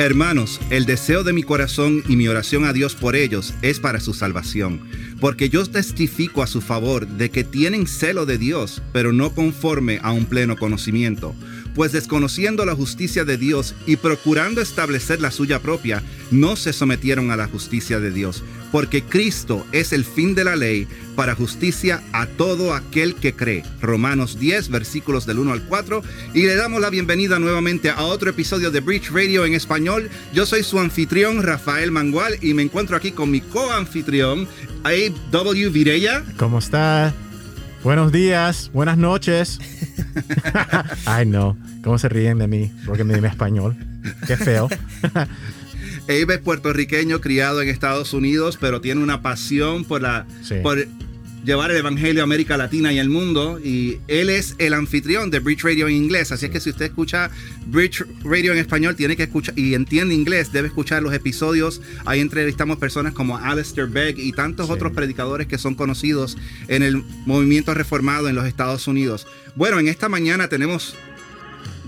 Hermanos, el deseo de mi corazón y mi oración a Dios por ellos es para su salvación, porque yo testifico a su favor de que tienen celo de Dios, pero no conforme a un pleno conocimiento. Pues desconociendo la justicia de Dios y procurando establecer la suya propia, no se sometieron a la justicia de Dios, porque Cristo es el fin de la ley para justicia a todo aquel que cree. Romanos 10, versículos del 1 al 4. Y le damos la bienvenida nuevamente a otro episodio de Bridge Radio en español. Yo soy su anfitrión, Rafael Mangual, y me encuentro aquí con mi co-anfitrión, A.W. Virella. ¿Cómo está? Buenos días, buenas noches. Ay, no. ¿Cómo se ríen de mí? Porque me dime español. Qué feo. Abe es puertorriqueño, criado en Estados Unidos, pero tiene una pasión por la por llevar el evangelio a América Latina y el mundo. Y él es el anfitrión de Bridge Radio en inglés. Así es que si usted escucha Bridge Radio en español, tiene que escuchar y entiende inglés, debe escuchar los episodios. Ahí entrevistamos personas como Alistair Begg y tantos otros predicadores que son conocidos en el movimiento reformado en los Estados Unidos. Bueno, en esta mañana tenemos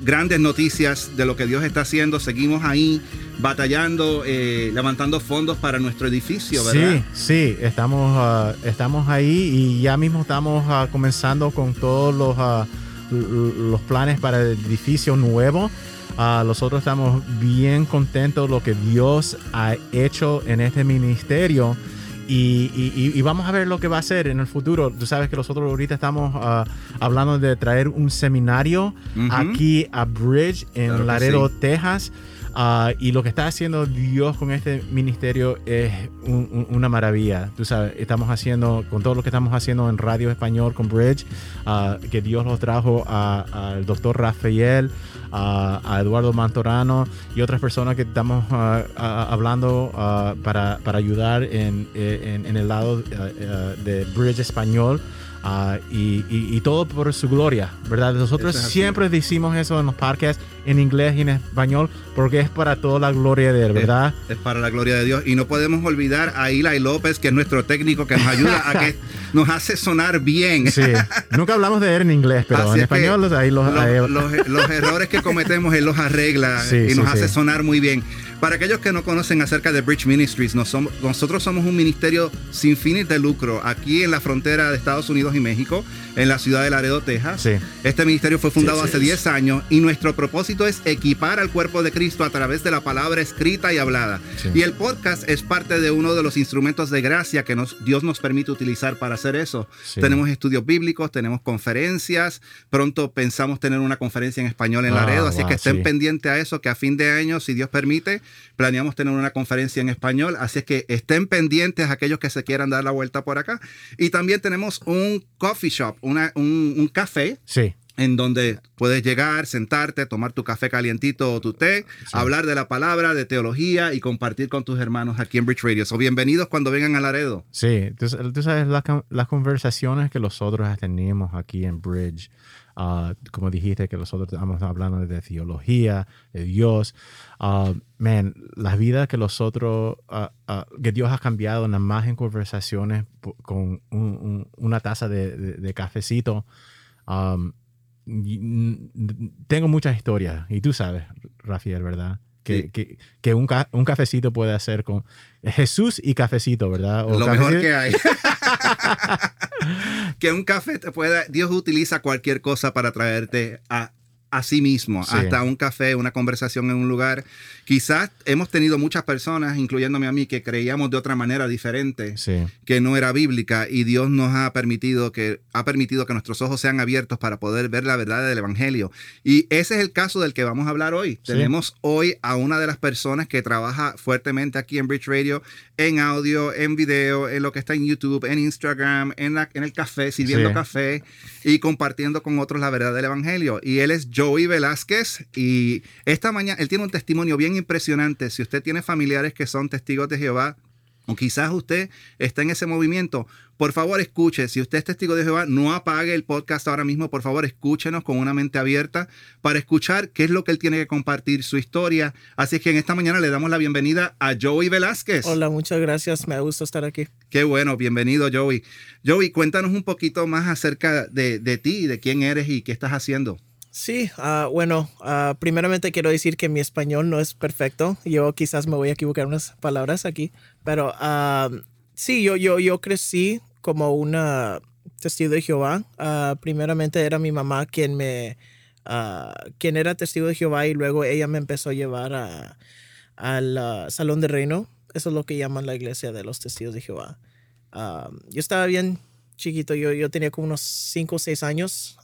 grandes noticias de lo que Dios está haciendo. Seguimos ahí batallando, eh, levantando fondos para nuestro edificio, ¿verdad? Sí, sí, estamos, ah, estamos ahí y ya mismo estamos ah, comenzando con todos los, ah, los planes para el edificio nuevo. nosotros estamos bien contentos de lo que Dios ha hecho en este ministerio. Y, vamos a ver lo que va a hacer en el futuro. Tú sabes que nosotros ahorita estamos ah, hablando de traer un seminario aquí a Bridge en Laredo, Texas. Ah, y lo que está haciendo Dios con este ministerio es una maravilla. Tú sabes, estamos haciendo, con todo lo que estamos haciendo en Radio Español con Bridge, uh, que Dios los trajo al doctor Rafael, a Eduardo Mantorano y otras personas que estamos hablando para, para, ayudar en, en, el lado de Bridge Español. Ah, y, todo por su gloria, ¿verdad? Nosotros siempre decimos eso en los podcasts en inglés y en español porque es para toda la gloria de Él, ¿verdad? Es, para la gloria de Dios. Y no podemos olvidar a Eli López, que es nuestro técnico que nos ayuda a que nos hace sonar bien. Sí, nunca hablamos de Él en inglés, pero en español ahí los, los, errores que cometemos Él los arregla y nos hace sonar muy bien. Para aquellos que no conocen acerca de Bridge Ministries, nosotros somos un ministerio sin fines de lucro aquí en la frontera de Estados Unidos y México, en la ciudad de Laredo, Texas. Este ministerio fue fundado hace 10 años y nuestro propósito es equipar al cuerpo de Cristo a través de la palabra escrita y hablada. Y el podcast es parte de uno de los instrumentos de gracia que Dios nos permite utilizar para hacer eso. Tenemos estudios bíblicos, tenemos conferencias, pronto pensamos tener una conferencia en español en Laredo, así que estén pendientes a eso, que a fin de año, si Dios permite, Planeamos tener una conferencia en español, así es que estén pendientes aquellos que se quieran dar la vuelta por acá. Y también tenemos un coffee shop, un, café. Sí en donde puedes llegar, sentarte, tomar tu café calientito o tu té, hablar de la palabra, de teología y compartir con tus hermanos aquí en Bridge Radio. So, bienvenidos cuando vengan a Laredo. Sí, tú, sabes las conversaciones que nosotros tenemos aquí en Bridge. Ah, como dijiste, que nosotros estamos hablando de teología, de Dios. Uh, man, las vidas que nosotros, uh, que Dios ha cambiado nada más en conversaciones con una taza de, cafecito. Um, tengo muchas historias y tú sabes, Rafael, ¿verdad? Que, que, que un, un, cafecito puede hacer con Jesús y cafecito, ¿verdad? Lo mejor que hay. que un café te pueda, Dios utiliza cualquier cosa para traerte a, a sí mismo, hasta un café, una conversación en un lugar. Quizás hemos tenido muchas personas, incluyéndome a mí, que creíamos de otra manera diferente, que no era bíblica, y Dios nos ha permitido que ha permitido que nuestros ojos sean abiertos para poder ver la verdad del evangelio. Y ese es el caso del que vamos a hablar hoy. Tenemos hoy a una de las personas que trabaja fuertemente aquí en Bridge Radio en audio, en video, en lo que está en YouTube, en Instagram, en, la, en el café, sirviendo café y compartiendo con otros la verdad del evangelio. Y él es Joey Velázquez y esta mañana él tiene un testimonio bien impresionante. Si usted tiene familiares que son testigos de Jehová, o quizás usted está en ese movimiento, por favor escuche, si usted es testigo de Jehová, no apague el podcast ahora mismo, por favor escúchenos con una mente abierta para escuchar qué es lo que él tiene que compartir, su historia. Así que en esta mañana le damos la bienvenida a Joey Velázquez. Hola, muchas gracias, me gusta estar aquí. Qué bueno, bienvenido Joey. Joey, cuéntanos un poquito más acerca de, de ti, de quién eres y qué estás haciendo. Sí, uh, bueno, uh, primeramente quiero decir que mi español no es perfecto. Yo quizás me voy a equivocar unas palabras aquí, pero uh, sí, yo, yo, yo crecí como una testigo de Jehová. primeramente era mi mamá quien me, quien era testigo de Jehová y luego ella me empezó a llevar a, al salón de reino. Eso es lo que llaman la iglesia de los testigos de Jehová. yo estaba bien chiquito, yo, yo tenía como unos 5 o 6 años.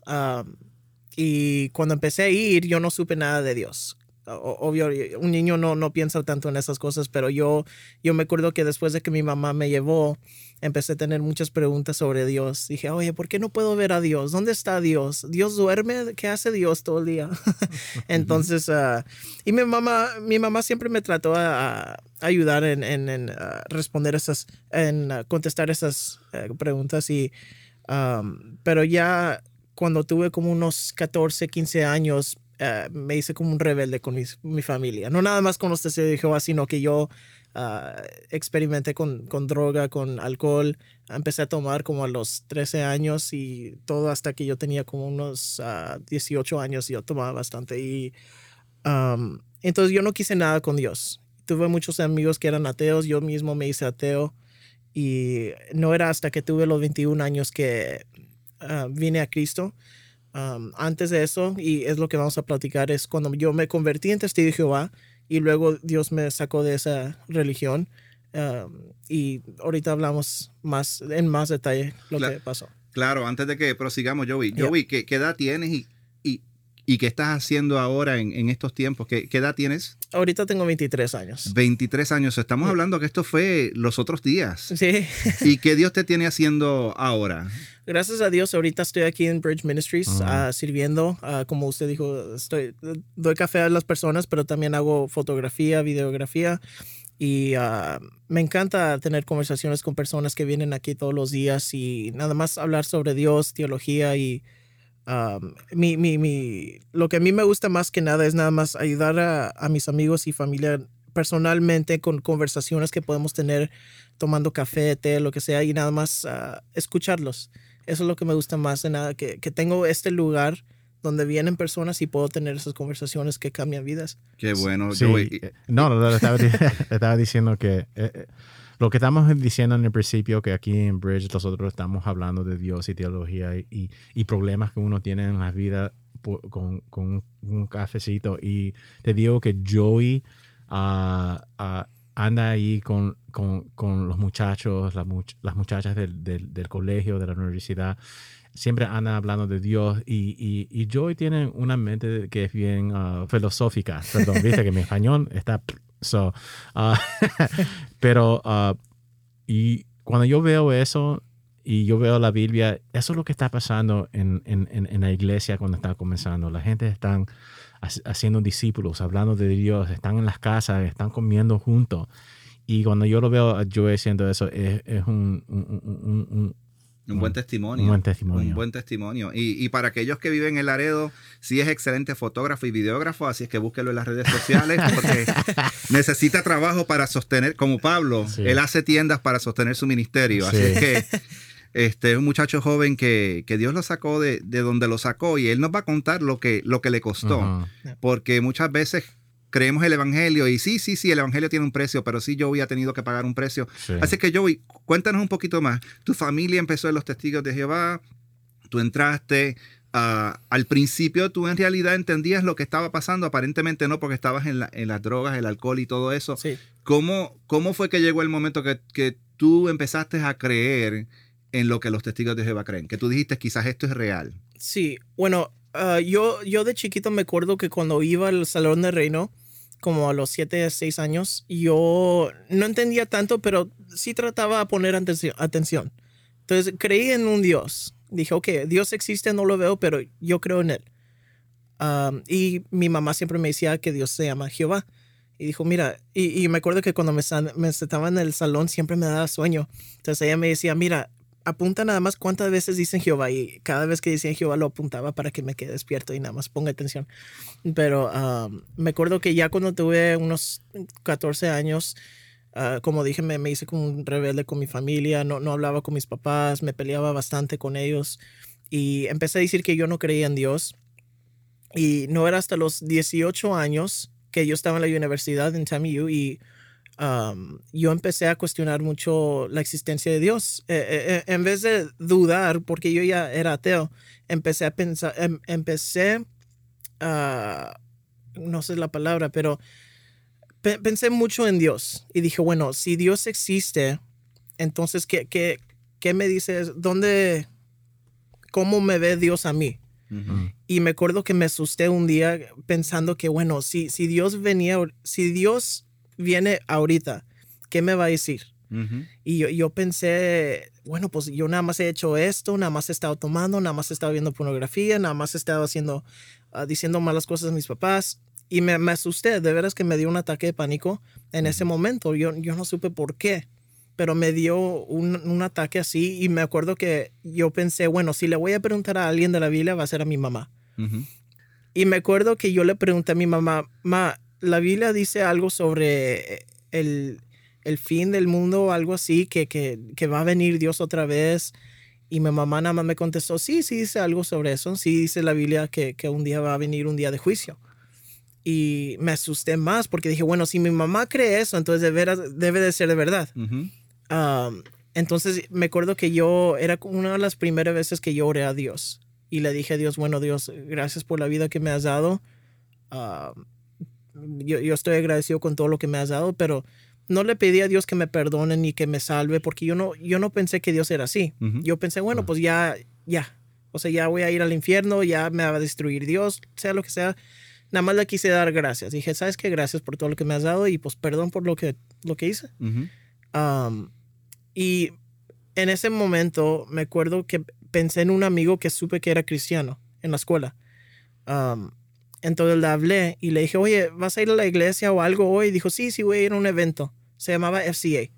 Y cuando empecé a ir, yo no supe nada de Dios. Obvio, un niño no, no piensa tanto en esas cosas, pero yo, yo me acuerdo que después de que mi mamá me llevó, empecé a tener muchas preguntas sobre Dios. Dije, oye, ¿por qué no puedo ver a Dios? ¿Dónde está Dios? ¿Dios duerme? ¿Qué hace Dios todo el día? Entonces, uh, y mi mamá, mi mamá siempre me trató a, ayudar en, en, en uh, responder esas, en uh, contestar esas preguntas. Y, um, pero ya cuando tuve como unos 14, 15 años, me hice como un rebelde con mi, mi, familia. No nada más con los testigos de Jehová, sino que yo Ah, experimenté con, con, droga, con alcohol. Empecé a tomar como a los 13 años y todo hasta que yo tenía como unos 18 ah, años y yo tomaba bastante. Y entonces yo no quise nada con Dios. Tuve muchos amigos que eran ateos, yo mismo me hice ateo y no era hasta que tuve los 21 años que ah, vine a Cristo. antes de eso, y es lo que vamos a platicar, es cuando yo me convertí en testigo de Jehová y luego Dios me sacó de esa religión. Um, y ahorita hablamos más en más detalle lo que pasó. Claro, antes de que prosigamos, Joey. Joey, ¿qué, edad tienes y, y, qué estás haciendo ahora en, en estos tiempos? ¿Qué, ¿Qué, edad tienes? Ahorita tengo 23 años. 23 años. Estamos hablando que esto fue los otros días. Sí. ¿Y qué Dios te tiene haciendo ahora? gracias a Dios, ahorita estoy aquí en Bridge Ministries ah, sirviendo. Ah, como usted dijo, estoy, doy café a las personas, pero también hago fotografía, videografía. Y ah, me encanta tener conversaciones con personas que vienen aquí todos los días y nada más hablar sobre Dios, teología y mi, mi, mi, lo que a mí me gusta más que nada es nada más ayudar a, a mis amigos y familia personalmente con conversaciones que podemos tener tomando café, té, lo que sea, y nada más escucharlos. Eso es lo que me gusta más de nada, que, que tengo este lugar donde vienen personas y puedo tener esas conversaciones que cambian vidas. Qué bueno. Sí, eh, no, no, estaba, estaba diciendo que eh, eh, lo que estamos diciendo en el principio, que aquí en Bridge nosotros estamos hablando de Dios y teología y, y problemas que uno tiene en la vida con, con, un cafecito. Y te digo que Joey uh, anda ahí con, con, con los muchachos, las, las muchachas del, del, del, colegio, de la universidad, siempre andan hablando de Dios y, y, y Joy tiene una mente que es bien uh, filosófica, perdón, viste que mi español está... So, uh, pero, uh, y cuando yo veo eso y yo veo la Biblia, eso es lo que está pasando en, en, en la iglesia cuando está comenzando. La gente está haciendo discípulos, hablando de Dios, están en las casas, están comiendo juntos. Y cuando yo lo veo yo haciendo eso, es, un, un, un, buen testimonio. Un buen testimonio. Un buen testimonio. Y, y, para aquellos que viven en Laredo, sí es excelente fotógrafo y videógrafo, así es que búsquelo en las redes sociales porque necesita trabajo para sostener, como Pablo, él hace tiendas para sostener su ministerio. Así es que este, un muchacho joven que, Dios lo sacó de, donde lo sacó y él nos va a contar lo que, lo que le costó. Porque muchas veces creemos el Evangelio y sí, sí, sí, el Evangelio tiene un precio, pero sí Joey ha tenido que pagar un precio. Así que Joey, cuéntanos un poquito más. Tu familia empezó en los testigos de Jehová, tú entraste, ah, al principio tú en realidad entendías lo que estaba pasando, aparentemente no, porque estabas en, las drogas, el alcohol y todo eso. ¿Cómo, ¿Cómo, fue que llegó el momento que, que tú empezaste a creer? en lo que los testigos de Jehová creen? Que tú dijiste, quizás esto es real. Sí, bueno, ah, yo, yo de chiquito me acuerdo que cuando iba al Salón de Reino, como a los 7, 6 años, yo no entendía tanto, pero sí trataba de poner atención. Entonces creí en un Dios. Dije, ok, Dios existe, no lo veo, pero yo creo en Él. y mi mamá siempre me decía que Dios se llama Jehová. Y dijo, mira, y, me acuerdo que cuando me, me sentaba en el salón siempre me daba sueño. Entonces ella me decía, mira, apunta nada más cuántas veces dicen Jehová y cada vez que decían Jehová lo apuntaba para que me quede despierto y nada más ponga atención. Pero me acuerdo que ya cuando tuve unos 14 años, ah, como dije, me, me, hice como un rebelde con mi familia, no, no hablaba con mis papás, me peleaba bastante con ellos y empecé a decir que yo no creía en Dios. Y no era hasta los 18 años que yo estaba en la universidad en TAMU y um, yo empecé a cuestionar mucho la existencia de Dios. Eh, eh, eh, en vez de dudar, porque yo ya era ateo, empecé a pensar, em, empecé a, no sé la palabra, pero pensé mucho en Dios y dije, bueno, si Dios existe, entonces, ¿qué, qué, qué me dices? ¿Dónde, cómo me ve Dios a mí? Y me acuerdo que me asusté un día pensando que, bueno, si, si Dios venía, si Dios viene ahorita, ¿qué me va a decir? Y yo, yo, pensé, bueno, pues yo nada más he hecho esto, nada más he estado tomando, nada más he estado viendo pornografía, nada más he estado haciendo, ah, diciendo malas cosas a mis papás. Y me, me, asusté, de veras que me dio un ataque de pánico en ese momento. Yo, yo no supe por qué pero me dio un, ataque así y me acuerdo que yo pensé, bueno, si le voy a preguntar a alguien de la Biblia va a ser a mi mamá. Y me acuerdo que yo le pregunté a mi mamá, ma, la Biblia dice algo sobre el, fin del mundo algo así, que, que, va a venir Dios otra vez. Y mi mamá nada más me contestó, sí, sí dice algo sobre eso, sí dice la Biblia que, un día va a venir un día de juicio. Y me asusté más porque dije, bueno, si mi mamá cree eso, entonces de veras, debe de ser de verdad entonces me acuerdo que yo era una de las primeras veces que yo oré a Dios y le dije a Dios, bueno Dios, gracias por la vida que me has dado. Yo, yo, estoy agradecido con todo lo que me has dado, pero no le pedí a Dios que me perdone ni que me salve porque yo no, yo no pensé que Dios era así. Yo pensé, bueno, pues ya, ya. O sea, ya voy a ir al infierno, ya me va a destruir Dios, sea lo que sea. Nada más le quise dar gracias. Dije, ¿sabes qué? Gracias por todo lo que me has dado y pues perdón por lo que, lo que hice. Y en ese momento me acuerdo que pensé en un amigo que supe que era cristiano en la escuela. Entonces le hablé y le dije, oye, ¿vas a ir a la iglesia o algo hoy? Dijo, sí, sí, voy a ir a un evento. Se llamaba FCA.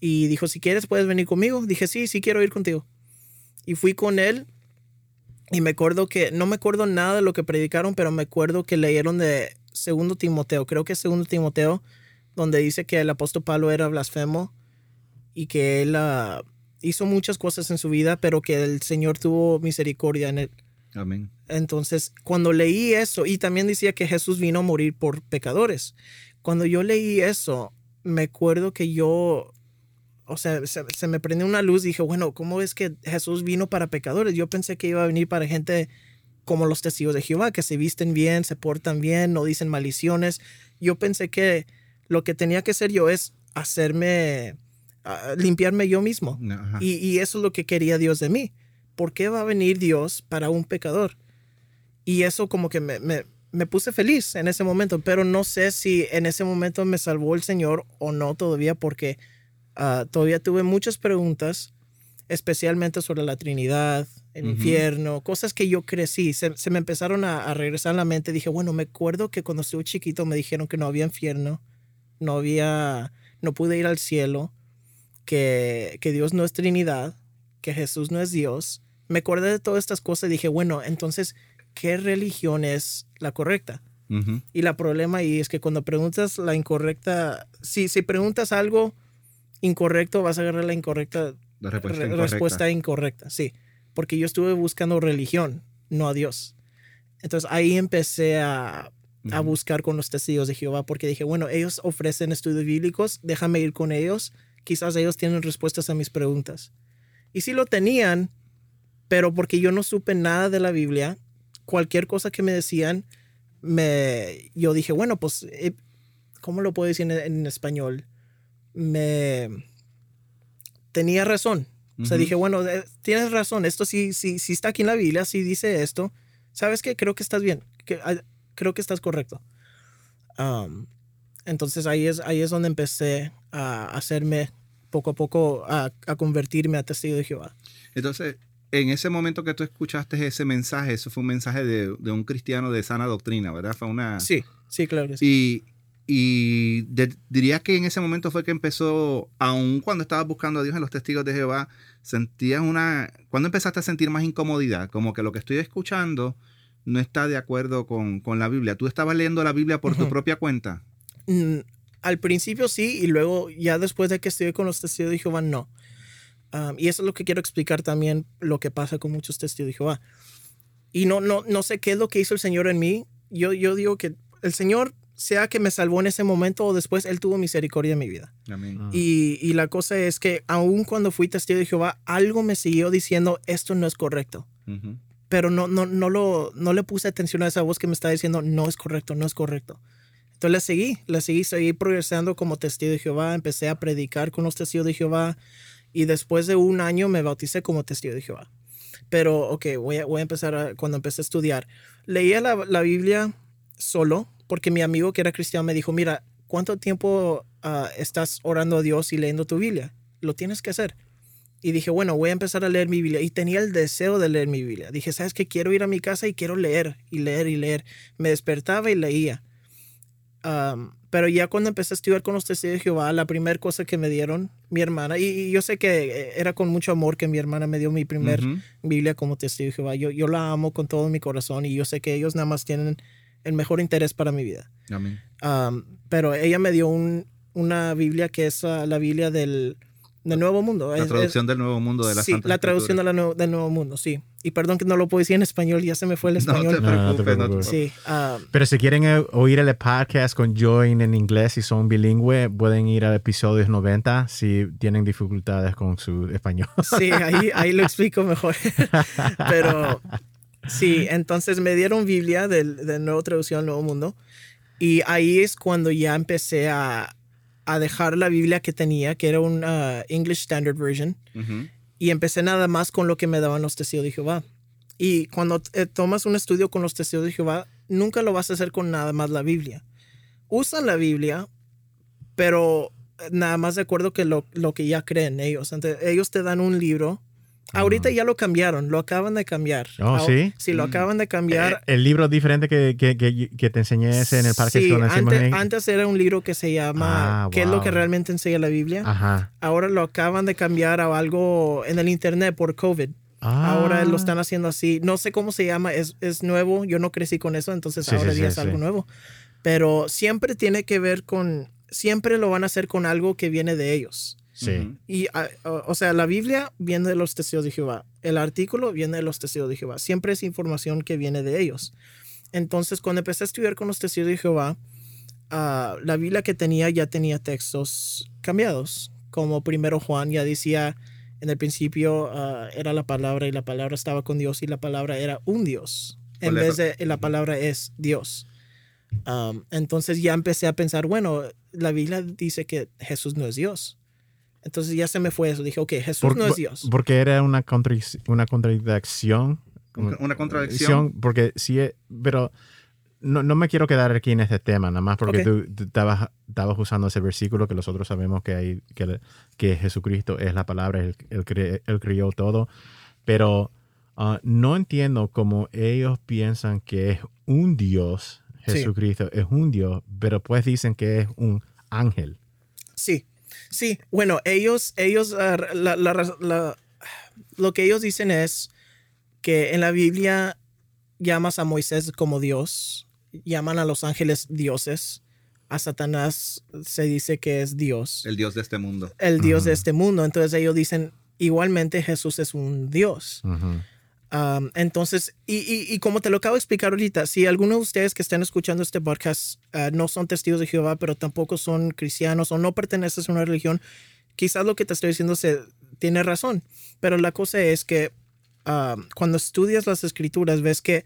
Y dijo, si quieres, puedes venir conmigo. Dije, sí, sí, quiero ir contigo. Y fui con él. Y me acuerdo que, no me acuerdo nada de lo que predicaron, pero me acuerdo que leyeron de Segundo Timoteo. Creo que es Segundo Timoteo, donde dice que el apóstol Pablo era blasfemo y que él ah, hizo muchas cosas en su vida, pero que el Señor tuvo misericordia en él. Amén. Entonces, cuando leí eso, y también decía que Jesús vino a morir por pecadores, cuando yo leí eso, me acuerdo que yo, o sea, se, me prendió una luz, dije, bueno, ¿cómo es que Jesús vino para pecadores? Yo pensé que iba a venir para gente como los testigos de Jehová, que se visten bien, se portan bien, no dicen maldiciones. Yo pensé que lo que tenía que hacer yo es hacerme limpiarme yo mismo. Y, eso es lo que quería Dios de mí. ¿Por qué va a venir Dios para un pecador? Y eso como que me, me, puse feliz en ese momento, pero no sé si en ese momento me salvó el Señor o no todavía, porque ah, todavía tuve muchas preguntas, especialmente sobre la Trinidad, el infierno, cosas que yo crecí, se, se me empezaron a, a, regresar a la mente. Dije, bueno, me acuerdo que cuando estuve chiquito me dijeron que no había infierno, no había, no pude ir al cielo que, Dios no es Trinidad, que Jesús no es Dios, me acordé de todas estas cosas y dije, bueno, entonces, ¿qué religión es la correcta? Y la problema ahí es que cuando preguntas la incorrecta, si, si preguntas algo incorrecto, vas a agarrar la incorrecta la respuesta, incorrecta. sí. Porque yo estuve buscando religión, no a Dios. Entonces ahí empecé a, a buscar con los testigos de Jehová, porque dije, bueno, ellos ofrecen estudios bíblicos, déjame ir con ellos quizás ellos tienen respuestas a mis preguntas. Y sí lo tenían, pero porque yo no supe nada de la Biblia, cualquier cosa que me decían, me, yo dije, bueno, pues, eh, ¿cómo lo puedo decir en, español? Me tenía razón. O sea, dije, bueno, eh, tienes razón, esto sí, sí, sí está aquí en la Biblia, sí dice esto. ¿Sabes qué? Creo que estás bien, que, ah, creo que estás correcto. entonces ahí es, ahí es donde empecé a hacerme poco a poco a, convertirme a testigo de Jehová. Entonces, en ese momento que tú escuchaste ese mensaje, eso fue un mensaje de, un cristiano de sana doctrina, ¿verdad? Fue una... Sí, sí, claro que sí. Y, diría que en ese momento fue que empezó, aun cuando estabas buscando a Dios en los testigos de Jehová, sentías una... ¿Cuándo empezaste a sentir más incomodidad? Como que lo que estoy escuchando no está de acuerdo con, la Biblia. ¿Tú estabas leyendo la Biblia por tu propia cuenta? Mm, al principio sí, y luego ya después de que estuve con los testigos de Jehová, no. Y eso es lo que quiero explicar también, lo que pasa con muchos testigos de Jehová. Y no, no, no sé qué es lo que hizo el Señor en mí. Yo, yo digo que el Señor, sea que me salvó en ese momento o después, Él tuvo misericordia en mi vida. Amén. Ah. Y, y la cosa es que aun cuando fui testigo de Jehová, algo me siguió diciendo, esto no es correcto. Pero no, no, no, lo, no le puse atención a esa voz que me está diciendo, no es correcto, no es correcto. Entonces le seguí, le seguí, seguí progresando como testigo de Jehová, empecé a predicar con los testigos de Jehová y después de un año me bauticé como testigo de Jehová. Pero, ok, voy a, voy a empezar cuando empecé a estudiar. Leía la, la Biblia solo porque mi amigo que era cristiano me dijo, mira, ¿cuánto tiempo ah, estás orando a Dios y leyendo tu Biblia? Lo tienes que hacer. Y dije, bueno, voy a empezar a leer mi Biblia. Y tenía el deseo de leer mi Biblia. Dije, ¿sabes qué? Quiero ir a mi casa y quiero leer y leer y leer. Me despertaba y leía. Am, pero ya cuando empecé a estudiar con los testigos de Jehová, la primera cosa que me dieron mi hermana, y, y yo sé que eh, era con mucho amor que mi hermana me dio mi primer Ujú. Biblia como testigo de Jehová. Yo, yo la amo con todo mi corazón y yo sé que ellos nada más tienen el mejor interés para mi vida. Amén. Um, pero ella me dio un- una Biblia que es uh, la Biblia del, del Nuevo Mundo. La Es- es- traducción del Nuevo Mundo de la sí, Santa la traducción de la del Nuevo Mundo, sí. Y perdón que no lo puedo decir en español, ya se me fue el No te español. No, no te preocupes. no te preocupes. sí, um, Pero si quieren eh, oír el podcast con Join en inglés y son bilingües, pueden ir al episodio 90 si tienen dificultades con su español. sí, ahí, ahí lo explico mejor. pero sí, entonces me dieron Biblia del, del Nuevo Traducción del Nuevo Mundo. Y ahí es cuando ya empecé a, a dejar la Biblia que tenía, que era una English Standard Version. Ujú. Y empecé nada más con lo que me daban los testigos de Jehová. Y cuando eh, tomas un estudio con los testigos de Jehová, nunca lo vas a hacer con nada más la Biblia. Usan la Biblia, pero eh, nada más de acuerdo que lo, lo que ya creen ellos. Entonces, ellos te dan un libro. Ahorita ya lo cambiaron, lo acaban de cambiar. Oh, Ah, ¿sí? Sí, lo Mm. acaban de cambiar. Eh, el libro diferente que, que, que, que te enseñé ese en el parque Sí, antes, en- antes era un libro que se llama Ah, ¿Qué es lo que wow. realmente enseña la Biblia? Ajá. Ahora lo acaban de cambiar a algo en el internet por COVID. Ah. Ahora lo están haciendo así. No sé cómo se llama, es, es nuevo. Yo no crecí con eso, entonces Sí, ahora sí, ya sí, es algo sí. nuevo. Pero siempre tiene que ver con, siempre lo van a hacer con algo que viene de ellos. Sí. Y, ah, o o sea, la Biblia viene de los testigos de Jehová. El artículo viene de los testigos de Jehová. Siempre es información que viene de ellos. Entonces, cuando empecé a estudiar con los testigos de Jehová, ah, la Biblia que tenía ya tenía textos cambiados. Como primero Juan ya decía, en el principio ah, era la palabra y la palabra estaba con Dios y la palabra era un Dios. En ¿Cuál vez de la palabra es Dios. Um, entonces ya empecé a pensar, bueno, la Biblia dice que Jesús no es Dios. Entonces ya se me fue eso. Dije, ok, Jesús Por- no es Dios. Porque era una, contra- una contradicción. Una- contradicción. Porque sí, eh, pero no, no me quiero quedar aquí en este tema, nada más porque Ok. tú, tú estabas, estabas usando ese versículo que nosotros sabemos que, hay, que, que Jesucristo es la palabra, él, él, cre- él crió todo, pero ah, no entiendo cómo ellos piensan que es un Dios, Sí. Jesucristo es un Dios, pero pues dicen que es un ángel. Sí, sí. Bueno, ellos, ellos, ah, la- la- la- lo que ellos dicen es que en la Biblia llamas a Moisés como Dios, llaman a los ángeles dioses, a Satanás se dice que es Dios, El Dios de este mundo. el Dios de este mundo. Entonces ellos dicen, igualmente Jesús es un Dios. Ujú. Um, entonces, y, y- y como te lo acabo de explicar ahorita, si alguno de ustedes que están escuchando este podcast uh, no son testigos de Jehová, pero tampoco son cristianos o no perteneces a una religión, quizás lo que te estoy diciendo se, tiene razón. Pero la cosa es que um, cuando estudias las escrituras, ves que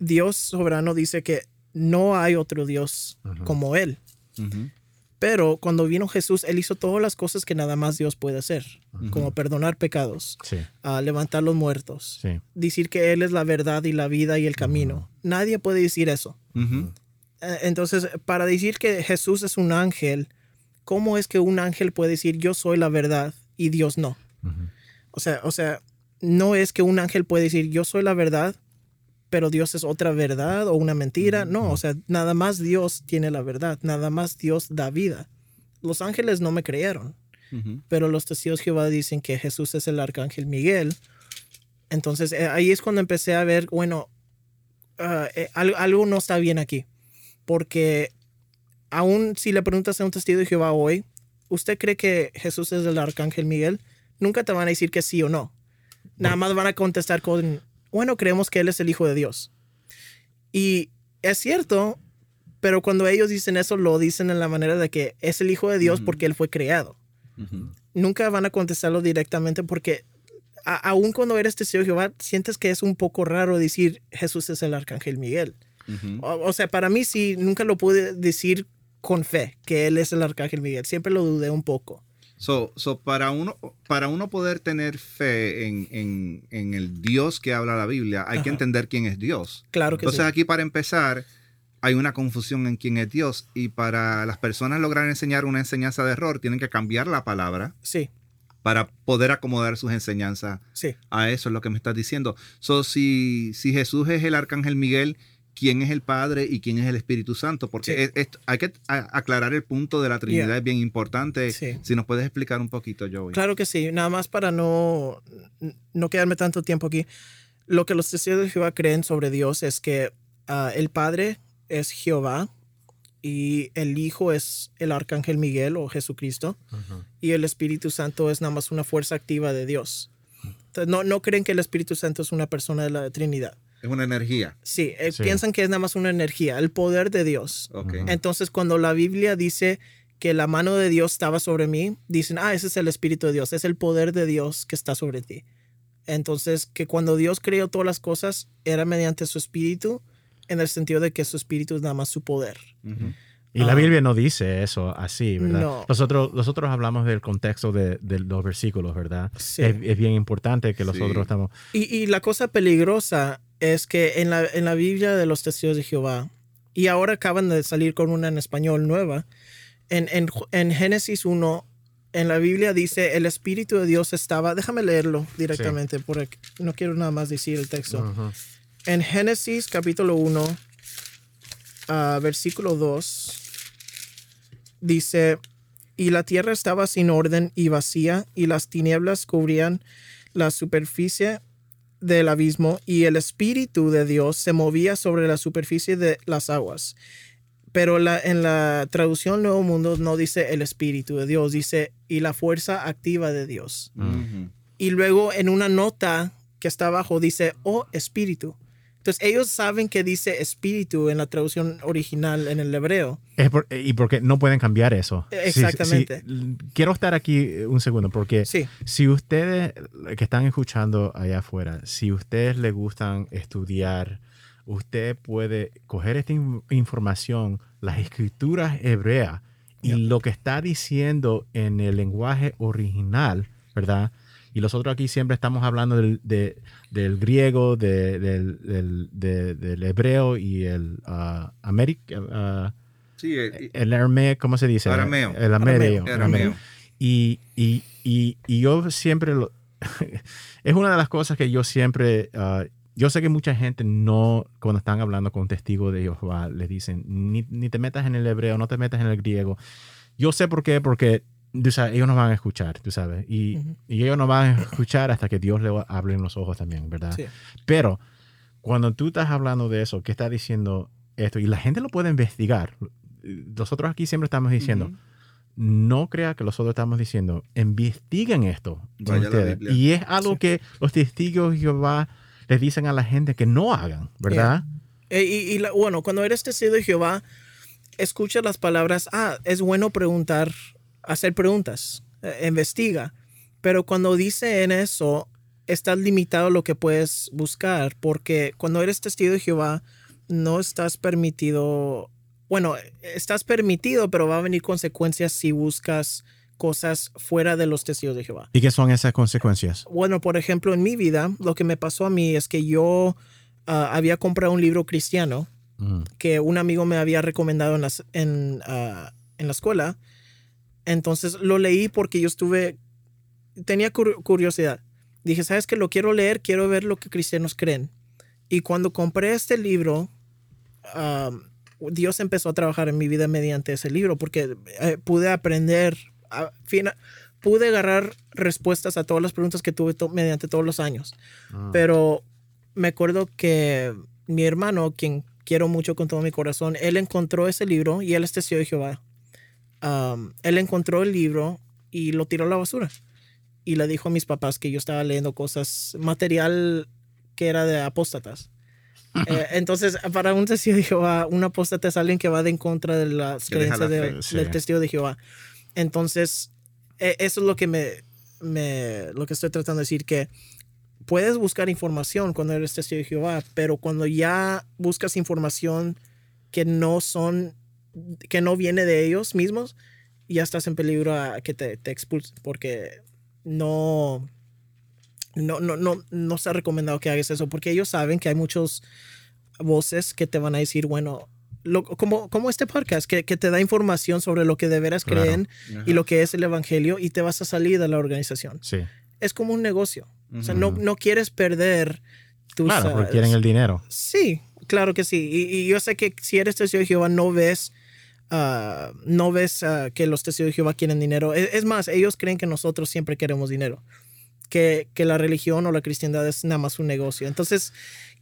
Dios soberano dice que no hay otro Dios Ujú. como Él. Ujú. Pero cuando vino Jesús, Él hizo todas las cosas que nada más Dios puede hacer, como perdonar pecados, Sí, uh, levantar los muertos, sí. decir que Él es la verdad y la vida y el camino. Nadie puede decir eso. Eh, Entonces, para decir que Jesús es un ángel, ¿cómo es que un ángel puede decir yo soy la verdad y Dios no? O sea, o sea, no es que un ángel puede decir yo soy la verdad, pero Dios es otra verdad o una mentira. No, o sea, nada más Dios tiene la verdad, nada más Dios da vida. Los ángeles no me creyeron, pero los testigos de Jehová dicen que Jesús es el arcángel Miguel. Entonces eh, ahí es cuando empecé a ver, bueno, ah, eh, al- algo no está bien aquí, porque aún si le preguntas a un testigo de Jehová hoy, ¿usted cree que Jesús es el arcángel Miguel? Nunca te van a decir que sí o no. Nada más van a contestar con bueno, creemos que Él es el Hijo de Dios. Y es cierto, pero cuando ellos dicen eso, lo dicen en la manera de que es el Hijo de Dios porque Él fue creado. Nunca van a contestarlo directamente porque aún cuando eres testigo de Jehová, sientes que es un poco raro decir Jesús es el arcángel Miguel. o, sea, para mí sí, nunca lo pude decir con fe que Él es el arcángel Miguel. Siempre lo dudé un poco. So, so para, uno, para uno poder tener fe en, en, en el Dios que habla la Biblia, hay que entender quién es Dios. Claro que Entonces aquí para empezar, hay una confusión en quién es Dios y para las personas lograr enseñar una enseñanza de error, tienen que cambiar la palabra. Sí. Para poder acomodar sus enseñanzas sí. a eso es lo que me estás diciendo. So, si, si Jesús es el arcángel Miguel, quién es el Padre y quién es el Espíritu Santo, porque hay que aclarar el punto de la Trinidad, es bien importante. Si nos puedes explicar un poquito, Joey. Claro que sí, nada más para no, no quedarme tanto tiempo aquí. Lo que los testigos de Jehová creen sobre Dios es que ah, el Padre es Jehová y el Hijo es el Arcángel Miguel o Jesucristo y el Espíritu Santo es nada más una fuerza activa de Dios. no, no creen que el Espíritu Santo es una persona de la Trinidad. Es una energía. Sí, eh, piensan que es nada más una energía, el poder de Dios. Entonces, cuando la Biblia dice que la mano de Dios estaba sobre mí, dicen, ah, ese es el Espíritu de Dios, es el poder de Dios que está sobre ti. Entonces, que cuando Dios creó todas las cosas, era mediante su Espíritu, en el sentido de que su Espíritu es nada más su poder. Y la ah. Biblia no dice eso así, ¿verdad? Nosotros, nosotros hablamos del contexto de, los versículos, ¿verdad? Sí. Es, bien importante que nosotros estamos... Y, y, la cosa peligrosa es que en la, en la Biblia de los testigos de Jehová, y ahora acaban de salir con una en español nueva, en, en, en Génesis 1, en la Biblia dice, el Espíritu de Dios estaba, déjame leerlo directamente, porque no quiero nada más decir el texto. En Génesis capítulo 1, ah, versículo 2, dice, y la tierra estaba sin orden y vacía, y las tinieblas cubrían la superficie del abismo y el Espíritu de Dios se movía sobre la superficie de las aguas. Pero la, en la traducción Nuevo Mundo no dice el Espíritu de Dios, dice y la fuerza activa de Dios. Y luego en una nota que está abajo dice, oh Espíritu. Entonces ellos saben que dice espíritu en la traducción original en el hebreo. y porque no pueden cambiar eso. Exactamente. quiero estar aquí un segundo porque si ustedes que están escuchando allá afuera, si ustedes les gustan estudiar, usted puede coger esta información, las escrituras hebreas y lo que está diciendo en el lenguaje original, ¿verdad? Y nosotros aquí siempre estamos hablando del, del griego, del, del, hebreo y el uh, sí, eh, el, arameo, ¿cómo se dice? Arameo. El arameo. arameo. Y, y, y, y, yo siempre lo... es una de las cosas que yo siempre... Uh, yo sé que mucha gente no, cuando están hablando con testigos de Jehová, les dicen, ni, ni, te metas en el hebreo, no te metas en el griego. Yo sé por qué, porque ellos no van a escuchar, tú sabes, y, y, ellos no van a escuchar hasta que Dios le hable en los ojos también, ¿verdad? Pero cuando tú estás hablando de eso, ¿qué está diciendo esto? Y la gente lo puede investigar. Nosotros aquí siempre estamos diciendo, no crea que nosotros estamos diciendo, investiguen esto. Y es algo que los testigos de Jehová les dicen a la gente que no hagan, ¿verdad? Eh, y, y bueno, cuando eres testigo de Jehová, escucha las palabras, ah, es bueno preguntar hacer preguntas, eh, investiga. Pero cuando dice en eso, estás limitado a lo que puedes buscar, porque cuando eres testigo de Jehová, no estás permitido, bueno, estás permitido, pero va a venir consecuencias si buscas cosas fuera de los testigos de Jehová. ¿Y qué son esas consecuencias? Bueno, por ejemplo, en mi vida, lo que me pasó a mí es que yo ah, había comprado un libro cristiano mm. que un amigo me había recomendado en, las, en, ah, en la escuela entonces lo leí porque yo estuve, tenía curiosidad. Dije, ¿sabes qué? Lo quiero leer, quiero ver lo que cristianos creen. Y cuando compré este libro, Dios empezó a trabajar en mi vida mediante ese libro porque eh, pude aprender, pude agarrar respuestas a todas las preguntas que tuve mediante todos los años. Ah. Pero me acuerdo que mi hermano, quien quiero mucho con todo mi corazón, él encontró ese libro y él es testigo de Jehová él encontró el libro y lo tiró a la basura. Y le dijo a mis papás que yo estaba leyendo cosas, material que era de apóstatas. Eh, entonces, para un testigo de Jehová, un apóstata es alguien que va de en contra de las creencias del testigo de Jehová. Entonces, e, eso es lo que me, me, lo que estoy tratando de decir, que puedes buscar información cuando eres testigo de Jehová, pero cuando ya buscas información que no son, que no viene de ellos mismos, ya estás en peligro a que te, te expulsen, porque no, no, no, no, no se ha recomendado que hagas eso, porque ellos saben que hay muchos voces que te van a decir, bueno, lo, como, como este podcast, que, que, te da información sobre lo que de veras creen y lo que es el evangelio y te vas a salir de la organización. Sí. Es como un negocio. O sea, no, no quieres perder tus... Claro, porque quieren el dinero. Sí, claro que sí. Y, y yo sé que si eres testigo de Jehová no ves... Uh, no ves uh, que los testigos de Jehová quieren dinero. Es, es, más, ellos creen que nosotros siempre queremos dinero. Que, que, la religión o la cristiandad es nada más un negocio. Entonces,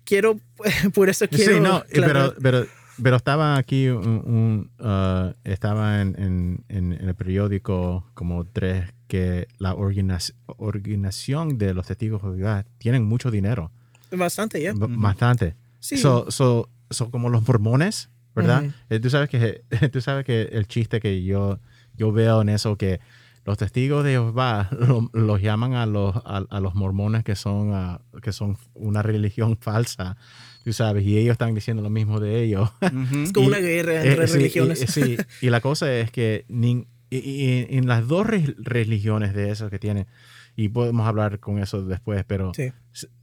quiero, por eso quiero... Sí, no, pero, pero pero estaba aquí, un, uh, estaba en, en, el periódico como tres que la organización de los testigos de Jehová tienen mucho dinero. Bastante, ya. Bastante. Sí. Son so, como los mormones, ¿verdad? Eh, tú, sabes que, tú sabes que el chiste que yo, yo veo en eso, que los testigos de Jehová los llaman a los, a, los mormones que son, uh, que son una religión falsa tú sabes, y ellos están diciendo lo mismo de ellos. Es como una guerra entre eh, religiones. Sí, y la cosa es que en las dos religiones de esas que tienen, y podemos hablar con eso después, pero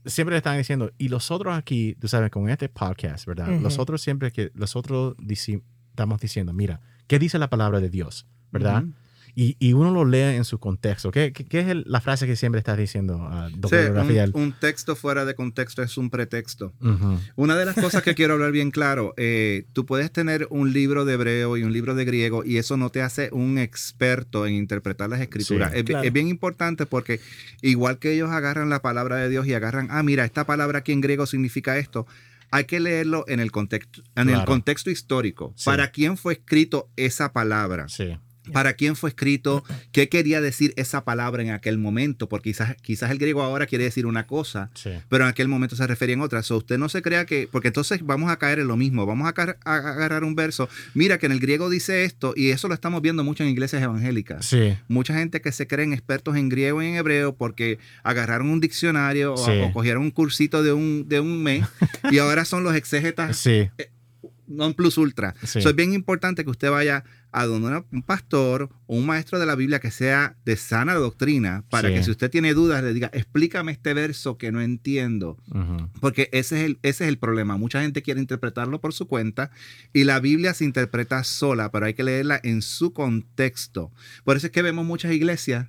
siempre le están diciendo, y los otros aquí, tú sabes, con este podcast, ¿verdad? Los otros siempre que, los otros estamos diciendo, mira, ¿qué dice la palabra de Dios? ¿Verdad? Y, y, uno lo lee en su contexto. ¿Qué, qué, es la frase que siempre estás diciendo, uh, doctor Rafael? Un, texto fuera de contexto es un pretexto. Una de las cosas que quiero hablar bien claro, eh, tú puedes tener un libro de hebreo y un libro de griego y eso no te hace un experto en interpretar las escrituras. es, es, bien importante porque igual que ellos agarran la palabra de Dios y agarran, ah, mira, esta palabra aquí en griego significa esto, hay que leerlo en el contexto, en el contexto histórico. ¿Para quién fue escrito esa palabra? Sí para quién fue escrito, qué quería decir esa palabra en aquel momento, porque quizás, quizás el griego ahora quiere decir una cosa, pero en aquel momento se refería en otra. So, usted no se crea que, porque entonces vamos a caer en lo mismo, vamos a, agarrar un verso, mira que en el griego dice esto, y eso lo estamos viendo mucho en iglesias evangélicas. Mucha gente que se creen expertos en griego y en hebreo porque agarraron un diccionario o, cogieron un cursito de un, de un mes y ahora son los exégetas. Sí. Eh, non plus ultra. es bien importante que usted vaya a donde un pastor o un maestro de la Biblia que sea de sana doctrina para que si usted tiene dudas le diga, explícame este verso que no entiendo. Porque ese es, el, ese es el problema. Mucha gente quiere interpretarlo por su cuenta y la Biblia se interpreta sola, pero hay que leerla en su contexto. Por eso es que vemos muchas iglesias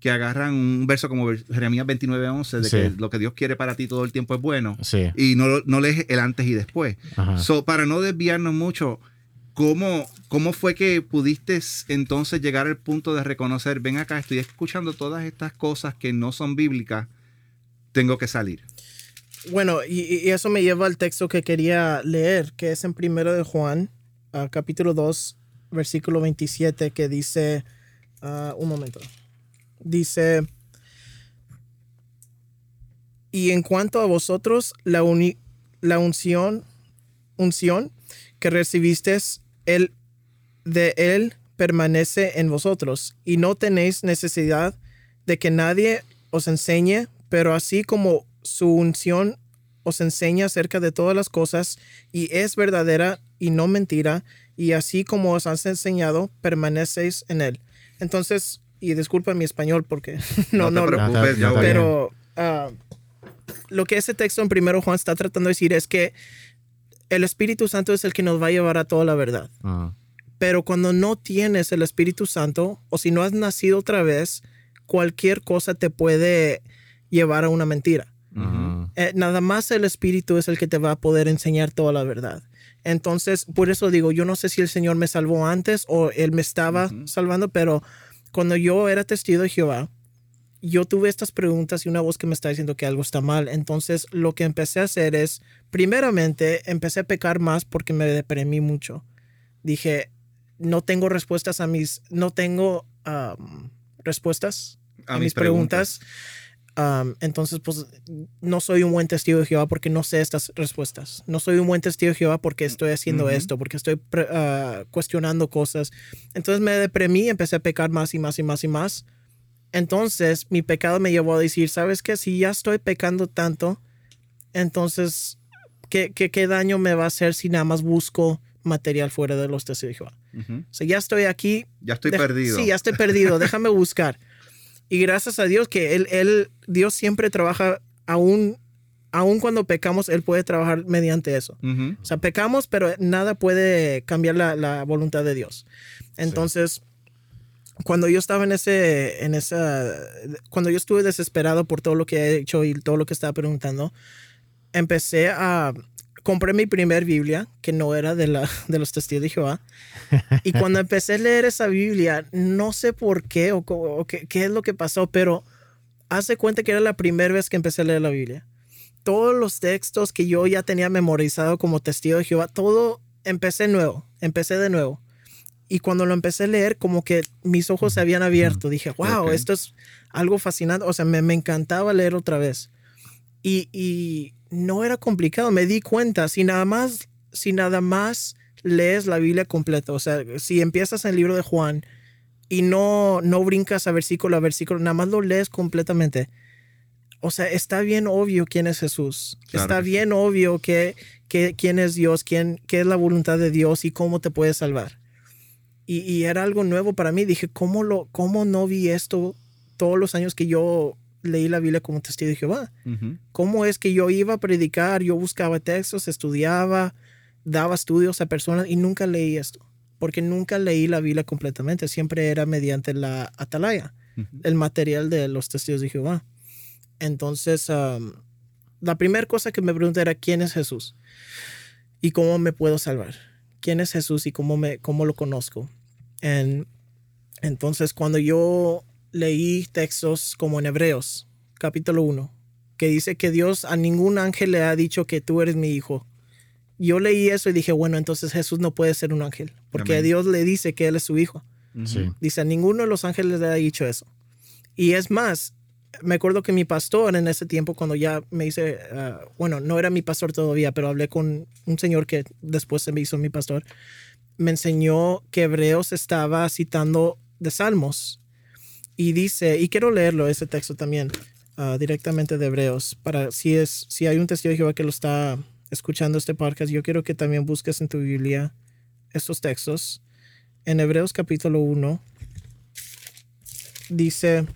que agarran un verso como Jeremías 29, 11, de que lo que Dios quiere para ti todo el tiempo es bueno, y no, no lees el antes y después. So, para no desviarnos mucho, ¿cómo, ¿cómo fue que pudiste entonces llegar al punto de reconocer, ven acá, estoy escuchando todas estas cosas que no son bíblicas, tengo que salir? Bueno, y, eso me lleva al texto que quería leer, que es en primero de Juan, uh, capítulo 2, versículo 27, que dice, uh, un momento dice, y en cuanto a vosotros, la, la unción, unción que recibiste, el, de él permanece en vosotros, y no tenéis necesidad de que nadie os enseñe, pero así como su unción os enseña acerca de todas las cosas, y es verdadera y no mentira, y así como os has enseñado, permanecéis en él. Entonces, y disculpa mi español porque no, no, no, pero uh, lo que ese texto en primero Juan está tratando de decir es que el Espíritu Santo es el que nos va a llevar a toda la verdad. Pero cuando no tienes el Espíritu Santo o si no has nacido otra vez, cualquier cosa te puede llevar a una mentira. Eh, nada más el Espíritu es el que te va a poder enseñar toda la verdad. Entonces, por eso digo, yo no sé si el Señor me salvó antes o Él me estaba salvando, pero cuando yo era testigo de Jehová, yo tuve estas preguntas y una voz que me está diciendo que algo está mal. Entonces, lo que empecé a hacer es, primeramente, empecé a pecar más porque me deprimí mucho. Dije, no tengo respuestas a mis, no tengo respuestas a, mis preguntas. entonces, pues no soy un buen testigo de Jehová porque no sé estas respuestas. No soy un buen testigo de Jehová porque estoy haciendo esto, porque estoy ah, cuestionando cosas. Entonces me deprimí, empecé a pecar más y más y más y más. Entonces mi pecado me llevó a decir, ¿sabes qué? Si ya estoy pecando tanto, entonces, ¿qué, qué, daño me va a hacer si nada más busco material fuera de los testigos de Jehová? O sea, ya estoy aquí. Ya estoy perdido. Sí, ya estoy perdido. Déjame buscar. Y gracias a Dios que él, él, Dios siempre trabaja aún, aún cuando pecamos, Él puede trabajar mediante eso. O sea, pecamos, pero nada puede cambiar la, la voluntad de Dios. Entonces, cuando yo estaba en ese, en esa, cuando yo estuve desesperado por todo lo que he hecho y todo lo que estaba preguntando, empecé a, compré mi primer Biblia, que no era de, la, de los testigos de Jehová. Y cuando empecé a leer esa Biblia, no sé por qué o, qué, qué, es lo que pasó, pero hace cuenta que era la primera vez que empecé a leer la Biblia. Todos los textos que yo ya tenía memorizado como testigo de Jehová, todo empecé nuevo, empecé de nuevo. Y cuando lo empecé a leer, como que mis ojos se habían abierto. Dije, wow, esto es algo fascinante. O sea, me, me encantaba leer otra vez. Y, y no era complicado. Me di cuenta, si nada más, si nada más lees la Biblia completa, o sea, si empiezas en el libro de Juan y no, no brincas a versículo a versículo, nada más lo lees completamente. O sea, está bien obvio quién es Jesús. está bien obvio que, que, quién es Dios, quién, qué es la voluntad de Dios y cómo te puede salvar. Y, y, era algo nuevo para mí. Dije, ¿cómo, lo, ¿cómo no vi esto todos los años que yo leí la Biblia como testigo de Jehová. ¿Cómo es que yo iba a predicar? Yo buscaba textos, estudiaba, daba estudios a personas y nunca leí esto. Porque nunca leí la Biblia completamente. Siempre era mediante la atalaya, el material de los testigos de Jehová. Entonces, la primera cosa que me pregunté era, ¿quién es Jesús? ¿Y cómo me puedo salvar? ¿Quién es Jesús y cómo, me, cómo lo conozco? entonces, cuando yo leí textos como en Hebreos, capítulo 1, que dice que Dios a ningún ángel le ha dicho que tú eres mi hijo. Yo leí eso y dije, bueno, entonces Jesús no puede ser un ángel, porque Dios le dice que Él es su hijo. Dice, a ninguno de los ángeles le ha dicho eso. Y es más, me acuerdo que mi pastor en ese tiempo, cuando ya me hice, ah, bueno, no era mi pastor todavía, pero hablé con un señor que después se me hizo mi pastor, me enseñó que Hebreos estaba citando de Salmos y dice, y quiero leerlo, ese texto también, ah, directamente de Hebreos, para si, es, si hay un testigo de Jehová que lo está escuchando este podcast, yo quiero que también busques en tu Biblia estos textos. En Hebreos capítulo 1, dice...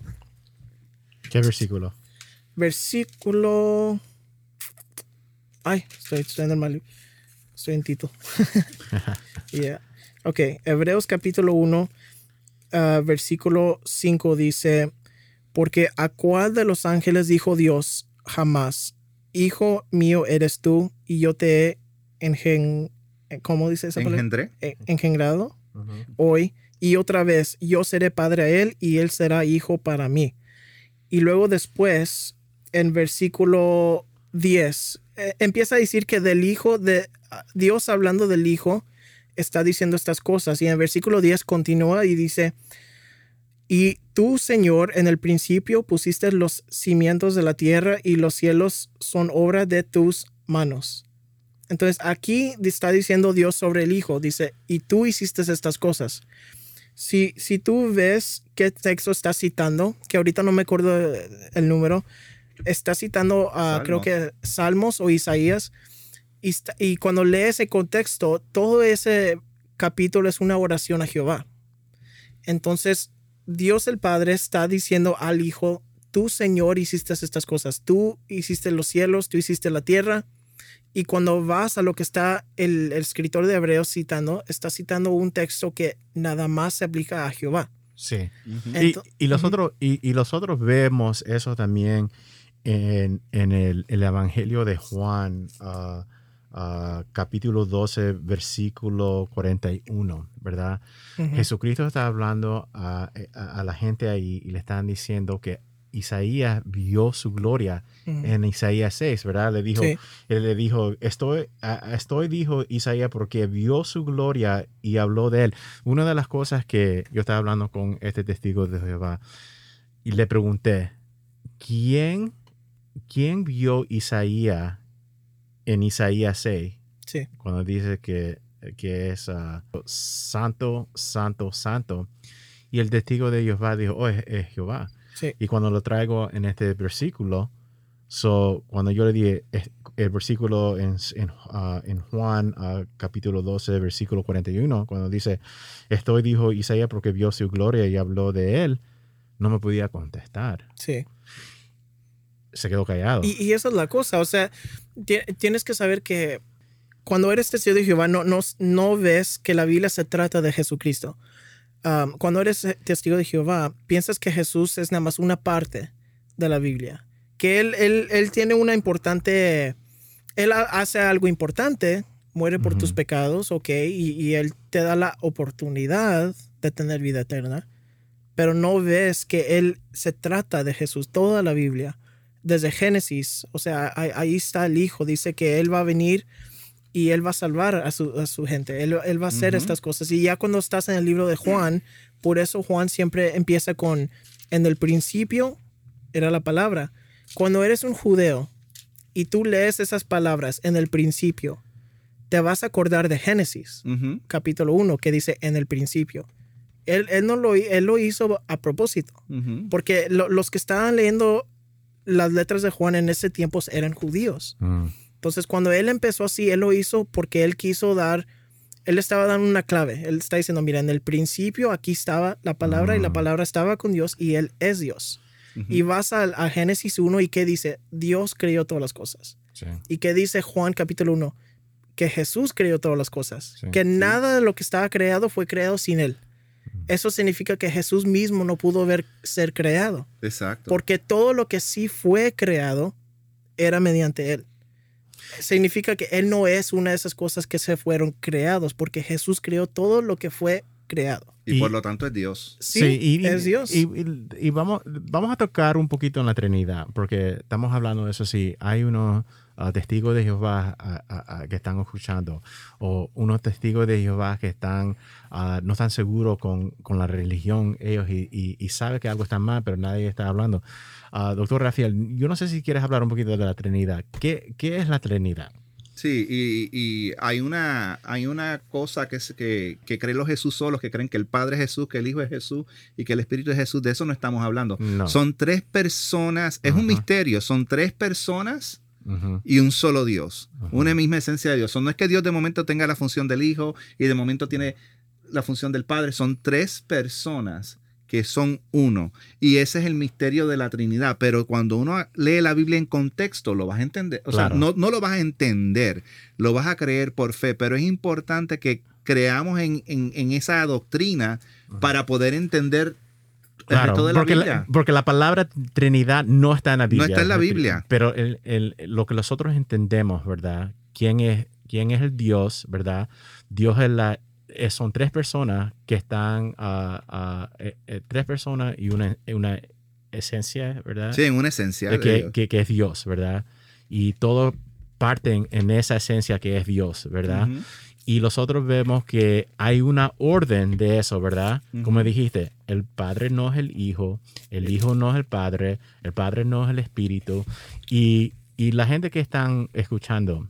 ¿Qué versículo? Versículo... Ay, estoy, estoy en el mal... Estoy en Tito. yeah. Ok, Hebreos capítulo 1, Ah, versículo 5 dice, porque a cuál de los ángeles dijo Dios jamás, Hijo mío eres tú y yo te he engen ¿cómo dice esa palabra? E, engendrado hoy y otra vez yo seré padre a él y él será hijo para mí. Y luego después, en versículo 10, eh, empieza a decir que del hijo de Dios hablando del hijo, está diciendo estas cosas. Y en el versículo 10 continúa y dice, y tú, Señor, en el principio pusiste los cimientos de la tierra y los cielos son obra de tus manos. Entonces aquí está diciendo Dios sobre el Hijo, dice, y tú hiciste estas cosas. Si, si tú ves qué texto está citando, que ahorita no me acuerdo el número, está citando, a creo que Salmos o Isaías, y, cuando lees ese contexto, todo ese capítulo es una oración a Jehová. Entonces, Dios el Padre está diciendo al Hijo, tú Señor hiciste estas cosas, tú hiciste los cielos, tú hiciste la tierra. Y cuando vas a lo que está el, escritor de Hebreos citando, está citando un texto que nada más se aplica a Jehová. Sí. y, los otros, y, los otros vemos eso también en, el, Evangelio de Juan. Uh, capítulo 12, versículo 41, ¿verdad? Jesucristo está hablando a, la gente ahí y le están diciendo que Isaías vio su gloria en Isaías 6, ¿verdad? Le dijo, él le dijo, estoy, estoy, dijo Isaías, porque vio su gloria y habló de él. Una de las cosas que yo estaba hablando con este testigo de Jehová y le pregunté, ¿quién, ¿quién vio Isaías en Isaías 6? Sí. Cuando dice que, que es uh, santo, santo, santo. Y el testigo de Jehová dijo, oh, es, es Jehová. Sí. Y cuando lo traigo en este versículo, so, cuando yo le dije el versículo en, en, ah, en Juan ah, capítulo 12, versículo 41, cuando dice, estoy, dijo Isaías, porque vio su gloria y habló de él, no me podía contestar. Sí. Se quedó callado. Y, y esa es la cosa, o sea, ti- tienes que saber que cuando eres testigo de Jehová no, no, no ves que la Biblia se trata de Jesucristo. Um, cuando eres testigo de Jehová, piensas que Jesús es nada más una parte de la Biblia. Que él, él, él tiene una importante, él ha- hace algo importante, muere por tus pecados, ok, y, y él te da la oportunidad de tener vida eterna, pero no ves que él se trata de Jesús, toda la Biblia desde Génesis, o sea, ahí está el Hijo, dice que Él va a venir y Él va a salvar a su, a su gente, él, él va a hacer estas cosas. Y ya cuando estás en el libro de Juan, por eso Juan siempre empieza con, en el principio era la palabra. Cuando eres un judeo y tú lees esas palabras en el principio, te vas a acordar de Génesis capítulo 1 que dice en el principio. Él, él no lo, él lo hizo a propósito. Porque lo- los que estaban leyendo las letras de Juan en ese tiempo eran judíos. Mm, Entonces, cuando él empezó así, él lo hizo porque él quiso dar, él estaba dando una clave. Él está diciendo, mira, en el principio aquí estaba la palabra y la Mm. palabra estaba con Dios y él es Dios. Y vas a, a Génesis 1 y ¿qué dice? Dios creó todas las cosas. sí. ¿Y qué dice Juan capítulo 1? Que Jesús creó todas las cosas. Sí. que nada de lo que estaba creado fue creado sin él. Eso significa que Jesús mismo no pudo ver ser creado. Exacto. Porque todo lo que sí fue creado era mediante Él. Significa que Él no es una de esas cosas que se fueron creados, porque Jesús creó todo lo que fue creado. y, y- por lo tanto es Dios. Sí, y, es Dios. Y, y- y vamos, vamos a tocar un poquito en la Trinidad, porque estamos hablando de eso. Sí, hay unos ah, testigos de Jehová ah, ah, que están escuchando, o unos testigos de Jehová que están, no están seguros con, con la religión ellos y, y, y saben que algo está mal, pero nadie está hablando. Ah, doctor Rafael, yo no sé si quieres hablar un poquito de la Trinidad. ¿Qué, qué es la Trinidad? Sí, y, y hay, una, hay una cosa que, es, que, que creen los Jesús solos, que creen que el Padre es Jesús, que el Hijo es Jesús y que el Espíritu es Jesús. De eso no estamos hablando. No. Son tres personas, es un misterio, son tres personas Ujú, y un solo Dios, una misma esencia de Dios. No es que Dios de momento tenga la función del Hijo y de momento tiene la función del Padre, son tres personas que son uno. Y ese es el misterio de la Trinidad. Pero cuando uno lee la Biblia en contexto, lo vas a entender. O Claro. sea, no, no lo vas a entender, lo vas a creer por fe. Pero es importante que creamos en, en- en esa doctrina para poder entender el Claro, la porque, la, porque la palabra Trinidad no está en la Biblia. está en la Biblia. Pero el- el- lo que nosotros entendemos, ¿verdad? ¿Quién es, quién es el Dios, ¿verdad? Dios es la, eh, son tres personas que están, eh, tres personas y una, una esencia, ¿verdad? sí, en una esencia. De que, que- que es Dios, ¿verdad? Y todo parten en esa esencia que es Dios, ¿verdad? Y nosotros vemos que hay una orden de eso, ¿verdad? Como dijiste, el Padre no es el Hijo, el Hijo no es el Padre, el Padre no es el Espíritu. Y, y la gente que están escuchando,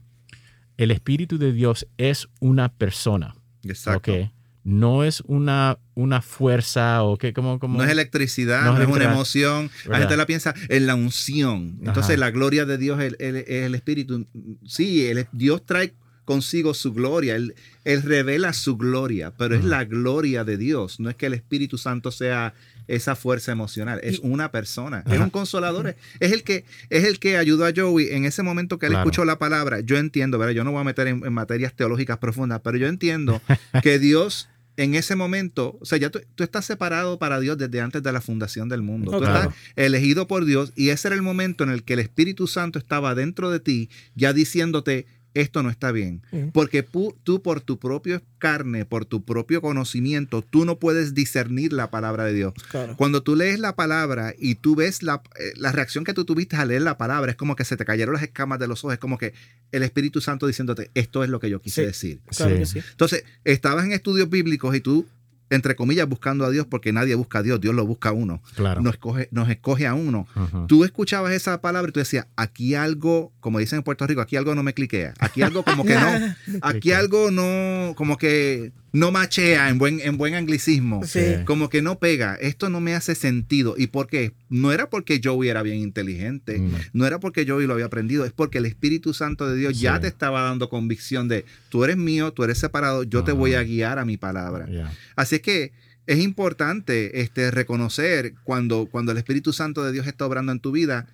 el Espíritu de Dios es una persona, Exacto. ¿ok? No es una, una fuerza o que como... como No es electricidad, No no, es una emoción. La ¿Verdad? gente la piensa en la unción. Entonces, Ajá. la gloria de Dios es el, el- el Espíritu. Sí, el- Dios trae consigo su gloria. Él, él revela su gloria, pero es la gloria de Dios. No es que el Espíritu Santo sea esa fuerza emocional. Es Y- una persona. Es un consolador. Es- Es el que es el que ayudó a Joey en ese momento que él Claro. escuchó la palabra. Yo entiendo, ¿verdad? Yo no voy a meter en, en materias teológicas profundas, pero yo entiendo que Dios en ese momento, o sea, ya tú, tú estás separado para Dios desde antes de la fundación del mundo. Tú estás elegido por Dios y ese era el momento en el que el Espíritu Santo estaba dentro de ti, ya diciéndote, esto no está bien. Mm. Porque pu- tú por tu propio carne, por tu propio conocimiento, tú no puedes discernir la palabra de Dios. Claro. Cuando tú lees la palabra y tú ves la, eh, la reacción que tú tuviste al leer la palabra, es como que se te cayeron las escamas de los ojos, es como que el Espíritu Santo diciéndote, esto es lo que yo quise Sí. decir. Claro Sí. que sí. Entonces, estabas en estudios bíblicos y tú entre comillas, buscando a Dios porque nadie busca a Dios, Dios lo busca a uno. Claro. Nos escoge, nos escoge a uno. Tú escuchabas esa palabra y tú decías, aquí algo, como dicen en Puerto Rico, aquí algo no me cliquea. Aquí algo como que no, aquí algo no, como que no machea en buen, en buen anglicismo. Sí. Como que no pega. Esto no me hace sentido. ¿Y por qué? No era porque Joey era bien inteligente. No. No era porque Joey lo había aprendido. Es porque el Espíritu Santo de Dios ya te estaba dando convicción de, tú eres mío, tú eres separado, yo te voy a guiar a mi palabra. Así es que es importante este, reconocer cuando, cuando el Espíritu Santo de Dios está obrando en tu vida,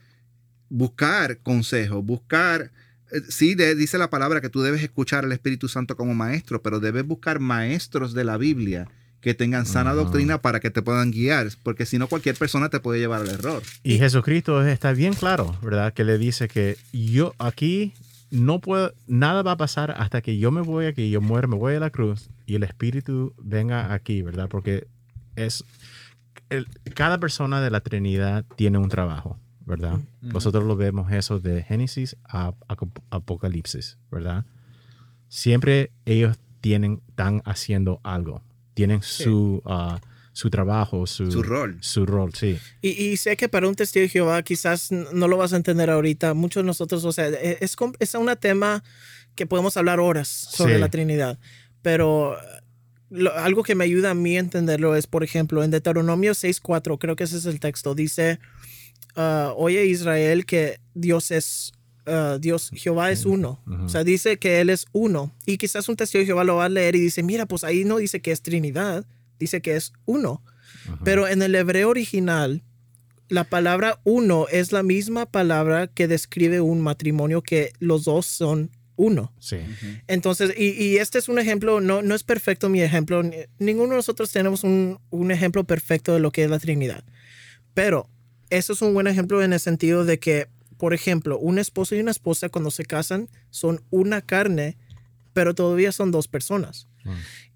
buscar consejos, buscar... eh, Sí, de- dice la palabra que tú debes escuchar al Espíritu Santo como maestro, pero debes buscar maestros de la Biblia que tengan sana doctrina para que te puedan guiar, porque si no cualquier persona te puede llevar al error. Y Jesucristo está bien claro, ¿verdad? Que le dice que yo aquí no puedo, nada va a pasar hasta que yo me voy aquí, yo muero, me voy a la cruz y el Espíritu venga aquí, ¿verdad? Porque es, el- cada persona de la Trinidad tiene un trabajo, ¿verdad? Nosotros lo vemos eso de Génesis a, a Apocalipsis, ¿verdad? Siempre ellos tienen, están haciendo algo, tienen su, ah, su trabajo, su, Su rol. Su rol, sí. Y, y sé que para un testigo de Jehová quizás no lo vas a entender ahorita. Muchos de nosotros, o sea, e- es, es un tema que podemos hablar horas sobre Sí. la Trinidad. Pero lo- algo que me ayuda a mí a entenderlo es, por ejemplo, en Deuteronomio 6.4, creo que ese es el texto, dice, ah, oye Israel que Dios es, ah, Dios, Jehová es uno. O sea, dice que Él es uno. Y quizás un testigo de Jehová lo va a leer y dice, mira, pues ahí no dice que es Trinidad, dice que es uno. Pero en el hebreo original, la palabra uno es la misma palabra que describe un matrimonio que los dos son uno. Sí. Entonces, y, y este es un ejemplo, no, no es perfecto mi ejemplo, ni- ninguno de nosotros tenemos un, un ejemplo perfecto de lo que es la Trinidad. Pero eso es un buen ejemplo en el sentido de que, por ejemplo, un esposo y una esposa cuando se casan son una carne, pero todavía son dos personas. Mm.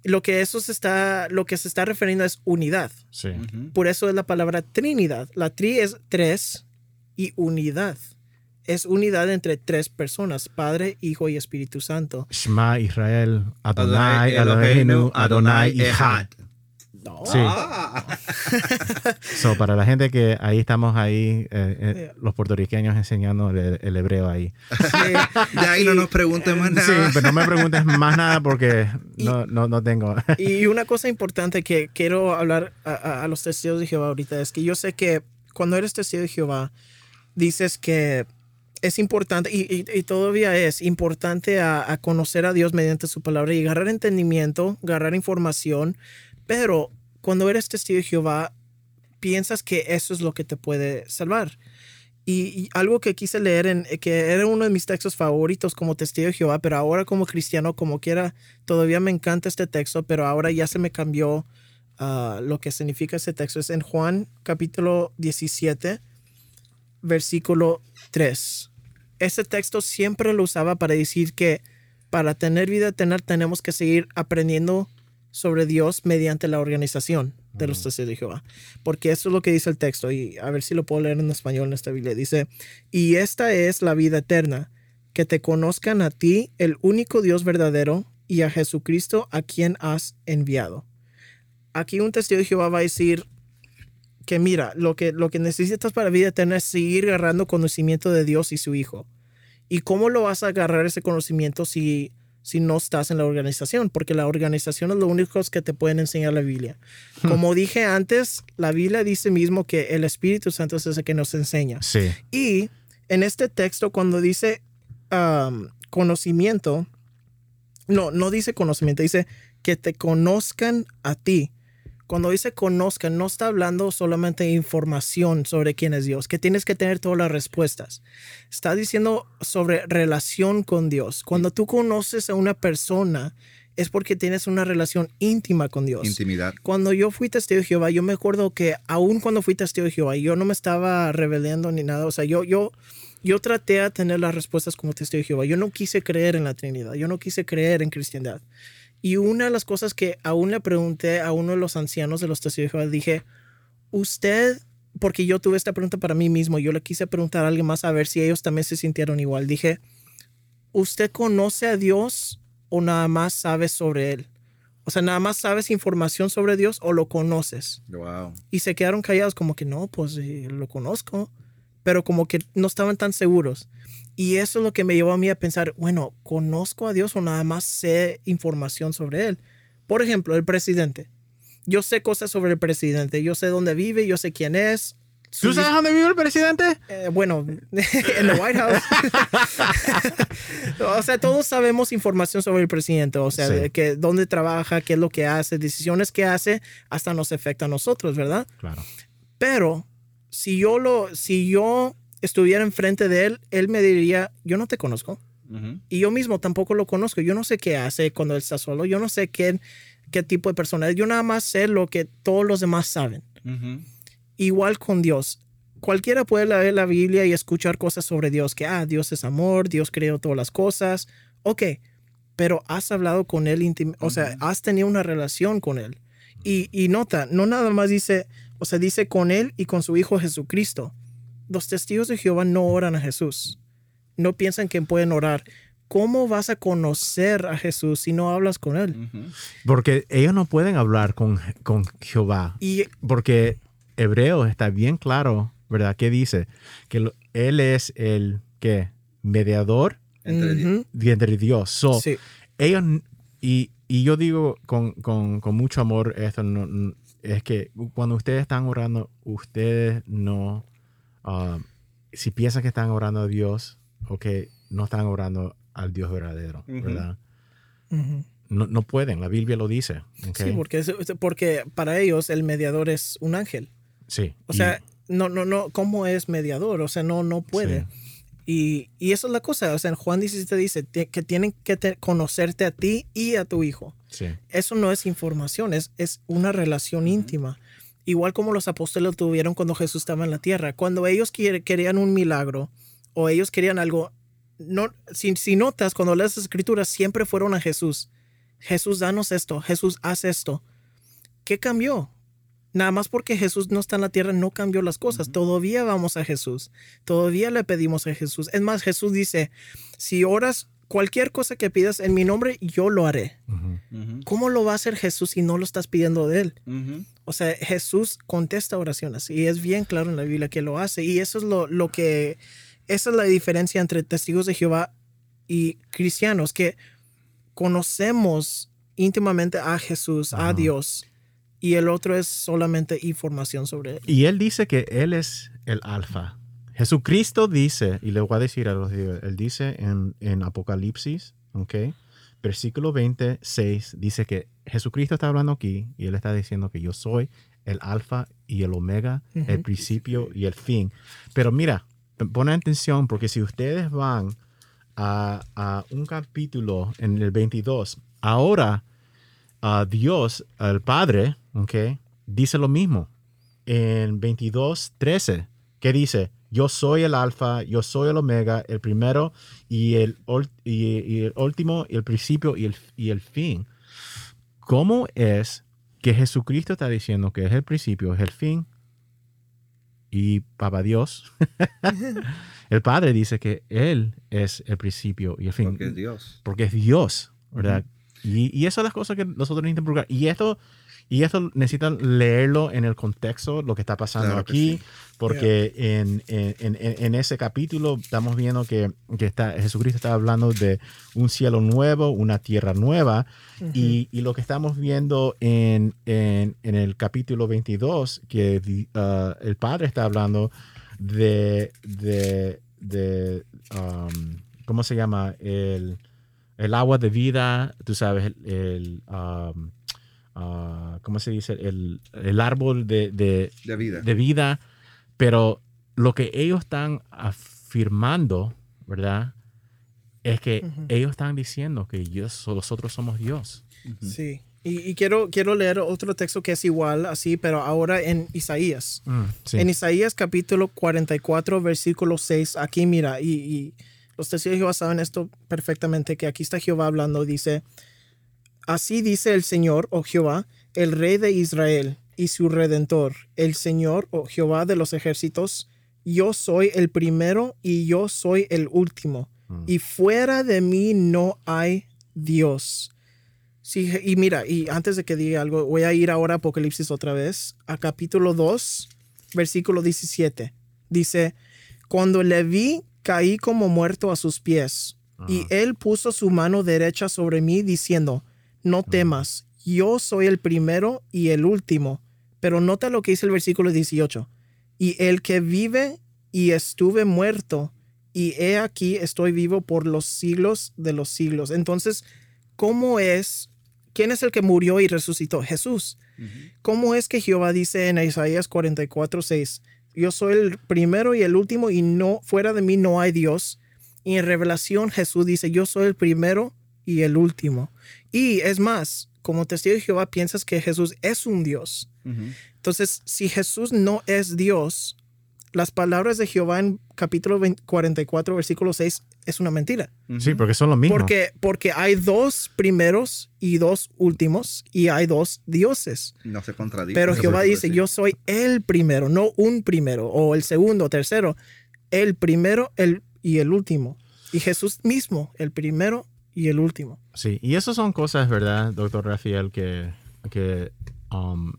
Lo que eso se está, lo que se está refiriendo es unidad. Sí. Por eso es la palabra Trinidad. La tri es tres y unidad. Es unidad entre tres personas, Padre, Hijo y Espíritu Santo. Shema Israel, Adonai, Eloheinu, Adonai, Echad. No. Sí. Ah. So, para la gente que ahí estamos ahí, eh, eh, los puertorriqueños enseñando el, el hebreo ahí. Sí. De ahí no nos pregunten más Sí, nada. pero no me preguntes más nada porque no, no, no tengo. Y una cosa importante que quiero hablar a, a- a los testigos de Jehová ahorita es que yo sé que cuando eres testigo de Jehová, dices que es importante, y, y- y todavía es importante a, a conocer a Dios mediante su palabra y agarrar entendimiento, agarrar información, pero cuando eres testigo de Jehová, piensas que eso es lo que te puede salvar. Y, algo que quise leer, en, que era uno de mis textos favoritos como testigo de Jehová, pero ahora como cristiano, como quiera, todavía me encanta este texto, pero ahora ya se me cambió ah, lo que significa ese texto. Es en Juan capítulo 17, versículo 3. Ese texto siempre lo usaba para decir que para tener vida eterna tenemos que seguir aprendiendo sobre Dios mediante la organización de los testigos de Jehová. Porque eso es lo que dice el texto. Y a ver si lo puedo leer en español en esta Biblia. Dice, y esta es la vida eterna, que te conozcan a ti, el único Dios verdadero, y a Jesucristo a quien has enviado. Aquí un testigo de Jehová va a decir que mira, lo que, lo que necesitas para vida eterna es seguir agarrando conocimiento de Dios y su Hijo. ¿Y cómo lo vas a agarrar ese conocimiento si, si no estás en la organización? Porque la organización es lo único que te pueden enseñar la Biblia. Como dije antes, la Biblia dice mismo que el Espíritu Santo es el que nos enseña. Sí. Y en este texto, cuando dice um, conocimiento, no, no dice conocimiento, dice que te conozcan a ti. Cuando dice conozcan, no está hablando solamente de información sobre quién es Dios, que tienes que tener todas las respuestas. Está diciendo sobre relación con Dios. Cuando tú conoces a una persona, es porque tienes una relación íntima con Dios Intimidad. cuando yo fui testigo de Jehová, yo me acuerdo que aún cuando fui testigo de Jehová, yo no me estaba rebelando ni nada. O sea, yo, yo, yo traté a tener las respuestas como testigo de Jehová. Yo no quise creer en la Trinidad. Yo no quise creer en cristiandad. Y una de las cosas que aún le pregunté a uno de los ancianos de los testigos de Jehová, dije, usted, porque yo tuve esta pregunta para mí mismo, yo le quise preguntar a alguien más a ver si ellos también se sintieron igual. Dije, ¿usted conoce a Dios o nada más sabe sobre él? O sea, nada más sabes información sobre Dios o lo conoces. Wow. Y se quedaron callados como que no, pues eh, lo conozco, pero como que no estaban tan seguros. Y eso es lo que me llevó a mí a pensar, bueno, ¿conozco a Dios o nada más sé información sobre Él? Por ejemplo, el presidente. Yo sé cosas sobre el presidente, yo sé dónde vive, yo sé quién es. ¿Tú sabes dónde vive el presidente? Eh, bueno, en el White House. o sea, todos sabemos información sobre el presidente, o sea, Sí. de que dónde trabaja, qué es lo que hace, decisiones que hace, hasta nos afecta a nosotros, ¿verdad? Claro. Pero si yo lo, si yo estuviera enfrente de él, él me diría, yo no te conozco. Y yo mismo tampoco lo conozco. Yo no sé qué hace cuando él está solo. Yo no sé qué, qué tipo de persona es. Yo nada más sé lo que todos los demás saben. Igual con Dios. Cualquiera puede leer la Biblia y escuchar cosas sobre Dios, que, ah, Dios es amor, Dios creó todas las cosas. Ok, pero has hablado con Él, íntim- o sea, has tenido una relación con Él. Y, y nota, no nada más dice, o sea, dice con Él y con su Hijo Jesucristo. Los testigos de Jehová no oran a Jesús. No piensan que pueden orar. ¿Cómo vas a conocer a Jesús si no hablas con Él? Porque ellos no pueden hablar con, con Jehová. Y Porque Hebreo está bien claro, ¿verdad? ¿Qué dice? Que lo- Él es el, ¿qué? Mediador Entre- entre Dios. So, sí. ellos, y, y yo digo con, con- con mucho amor esto, no- es que cuando ustedes están orando, ustedes no, ah, si piensan que están orando a Dios, ok, no están orando al Dios verdadero. ¿verdad? No, no pueden, la Biblia lo dice. Sí, porque, es- porque para ellos el mediador es un ángel. Sí, O y- sea, no, no, no, ¿cómo es mediador? O sea, no, no puede. Sí. Y, y eso es la cosa. O sea, en Juan 17 dice que tienen que te- conocerte a ti y a tu hijo. sí. Eso no es información, es, es una relación íntima. Igual como los apóstoles lo tuvieron cuando Jesús estaba en la tierra. Cuando ellos querían un milagro o ellos querían algo, no, si, si notas, cuando lees las escrituras, siempre fueron a Jesús. Jesús, danos esto. Jesús, haz esto. ¿Qué cambió? Nada más porque Jesús no está en la tierra, no cambió las cosas. Todavía vamos a Jesús. Todavía le pedimos a Jesús. Es más, Jesús dice, si oras cualquier cosa que pidas en mi nombre, yo lo haré. ¿Cómo lo va a hacer Jesús si no lo estás pidiendo de él? O sea, Jesús contesta oraciones y es bien claro en la Biblia que lo hace. Y eso es lo, lo que, esa es la diferencia entre testigos de Jehová y cristianos, que conocemos íntimamente a Jesús, a. Dios, y el otro es solamente información sobre él. Y él dice que él es el alfa. Jesucristo dice, y le voy a decir a los él dice en, en Apocalipsis, ¿ok? Versículo 26 dice que Jesucristo está hablando aquí y él está diciendo que yo soy el alfa y el omega, el principio y el fin. Pero mira, ponen atención porque si ustedes van a, a un capítulo en el 22, ahora a Dios, el Padre, ¿ok? Dice lo mismo en 22, 13, que dice, yo soy el alfa, yo soy el omega, el primero y el, y, y el último, y el principio y el, y el fin. ¿Cómo es que Jesucristo está diciendo que es el principio, es el fin? Y Papá Dios, el Padre dice que Él es el principio y el fin Porque es Dios. porque es Dios, ¿verdad? y, y eso es las cosas que nosotros necesitamos procurar. Y esto, y esto necesitan leerlo en el contexto, lo que está pasando Claro aquí, sí. porque en, en- en- en- en ese capítulo estamos viendo que, que está, Jesucristo está hablando de un cielo nuevo, una tierra nueva, y, y lo que estamos viendo en, en- en el capítulo 22, que ah, el Padre está hablando de, de, de, um, ¿cómo se llama? El, el agua de vida, tú sabes, el, el, um, ah, ¿cómo se dice? El, el árbol de, de, De vida. de vida, pero lo que ellos están afirmando, ¿verdad? Es que Ujú. ellos están diciendo que Dios, nosotros somos Dios. Sí. Y, y quiero, quiero leer otro texto que es igual, así, pero ahora en Isaías. Mm, sí. En Isaías capítulo 44, versículo 6, aquí mira, y, y los testigos de Jehová saben esto perfectamente, que aquí está Jehová hablando, dice, así dice el Señor, o Jehová, el Rey de Israel y su Redentor, el Señor, o Jehová de los ejércitos, yo soy el primero y yo soy el último, Mm. y fuera de mí no hay Dios. Sí, y mira, y antes de que diga algo, voy a ir ahora a Apocalipsis otra vez, a capítulo 2, versículo 17. Dice, cuando le vi, caí como muerto a sus pies, y él puso su mano derecha sobre mí, diciendo, no temas, yo soy el primero y el último. Pero nota lo que dice el versículo 18. Y el que vive y estuve muerto, y he aquí estoy vivo por los siglos de los siglos. Entonces, ¿cómo es? ¿Quién es el que murió y resucitó? Jesús. ¿Cómo es que Jehová dice en Isaías 44, 6, yo soy el primero y el último y no, fuera de mí no hay Dios? Y en Revelación Jesús dice, yo soy el primero y el último. Y es más, como testigo de Jehová piensas que Jesús es un Dios. Entonces, si Jesús no es Dios, las palabras de Jehová en capítulo 44, versículo 6 es una mentira. Sí, porque son lo mismo. Porque, porque hay dos primeros y dos últimos y hay dos dioses. No se contradicen. Pero Jehová dice, yo soy el primero, no un primero o el segundo o tercero, el primero el, y el último. Y Jesús mismo, el primero y el último. Sí, y eso son cosas, ¿verdad, doctor Rafael, que, que um,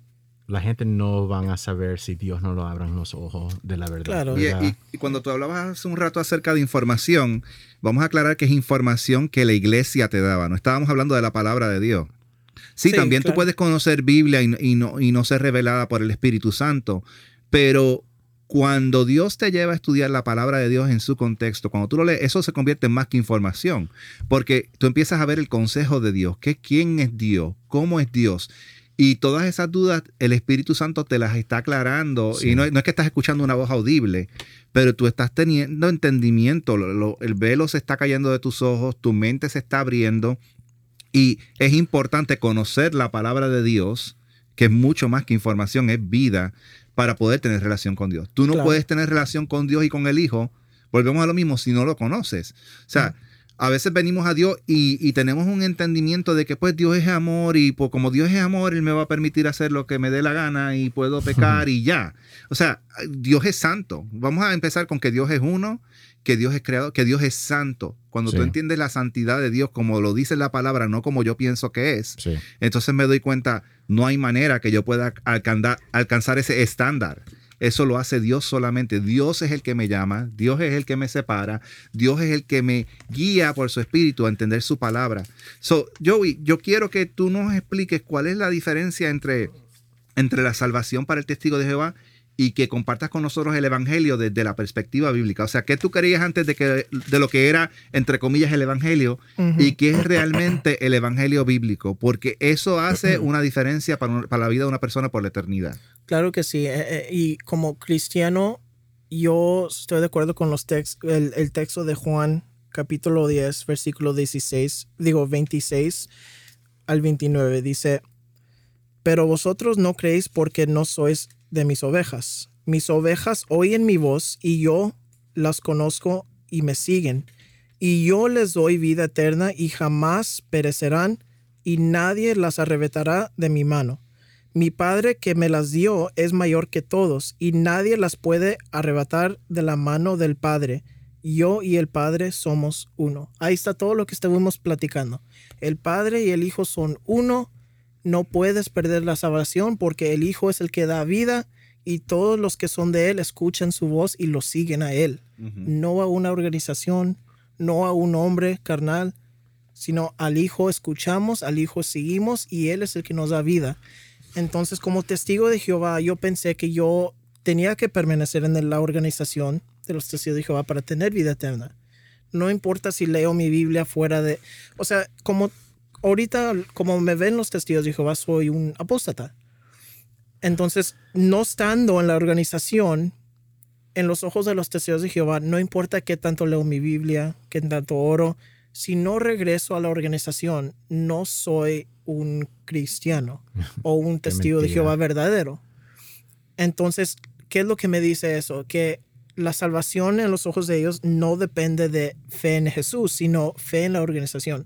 la gente no van a saber si Dios no lo abran los ojos de la verdad. Claro. Y, cuando tú hablabas hace un rato acerca de información, vamos a aclarar que es información que la iglesia te daba. No estábamos hablando de la palabra de Dios. Sí, también tú puedes conocer Biblia y, no, y no ser revelada por el Espíritu Santo, pero cuando Dios te lleva a estudiar la palabra de Dios en su contexto, cuando tú lo lees, eso se convierte en más que información, porque tú empiezas a ver el consejo de Dios, que quién es Dios, cómo es Dios. Y todas esas dudas, el Espíritu Santo te las está aclarando. Y no, es que estás escuchando una voz audible, pero tú estás teniendo entendimiento. el velo se está cayendo de tus ojos, tu mente se está abriendo. Y es importante conocer la palabra de Dios, que es mucho más que información, es vida, para poder tener relación con Dios. Tú no puedes tener relación con Dios y con el Hijo. Volvemos a lo mismo si no lo conoces. O sea, a veces venimos a Dios y, tenemos un entendimiento de que pues Dios es amor y pues, como Dios es amor, Él me va a permitir hacer lo que me dé la gana y puedo pecar y ya. O sea, Dios es santo. Vamos a empezar con que Dios es uno, que Dios es creado, que Dios es santo. Cuando tú entiendes la santidad de Dios como lo dice la palabra, no como yo pienso que es, entonces me doy cuenta, no hay manera que yo pueda alcanzar ese estándar. Eso lo hace Dios solamente. Dios es el que me llama, Dios es el que me separa, Dios es el que me guía por su espíritu a entender su palabra. So, Joey, yo quiero que tú nos expliques cuál es la diferencia entre, entre la salvación para el testigo de Jehová y que compartas con nosotros el evangelio desde la perspectiva bíblica. O sea, ¿qué tú creías antes de, que, de lo que era, entre comillas, el evangelio y qué es realmente el evangelio bíblico? Porque eso hace una diferencia para, para, la vida de una persona por la eternidad. Claro que sí. Eh, eh, y como cristiano, yo estoy de acuerdo con los textos, el, el texto de Juan, capítulo 10, versículo 16, digo 26 al 29. Dice, pero vosotros no creéis porque no sois de mis ovejas. Mis ovejas oyen mi voz y yo las conozco y me siguen. Y yo les doy vida eterna y jamás perecerán y nadie las arrebatará de mi mano. Mi Padre que me las dio es mayor que todos y nadie las puede arrebatar de la mano del Padre. Yo y el Padre somos uno. Ahí está todo lo que estuvimos platicando. El Padre y el Hijo son uno no puedes perder la salvación porque el Hijo es el que da vida y todos los que son de Él escuchan su voz y lo siguen a Él. No a una organización, no a un hombre carnal, sino al Hijo escuchamos, al Hijo seguimos y Él es el que nos da vida. Entonces, como testigo de Jehová, yo pensé que yo tenía que permanecer en la organización de los testigos de Jehová para tener vida eterna. No importa si leo mi Biblia fuera de... O sea, como ahorita, como me ven los testigos de Jehová, soy un apóstata. Entonces, no estando en la organización, en los ojos de los testigos de Jehová, no importa qué tanto leo mi Biblia, qué tanto oro, si no regreso a la organización, no soy un cristiano o un testigo de Jehová verdadero. Entonces, ¿qué es lo que me dice eso? Que la salvación en los ojos de ellos no depende de fe en Jesús, sino fe en la organización.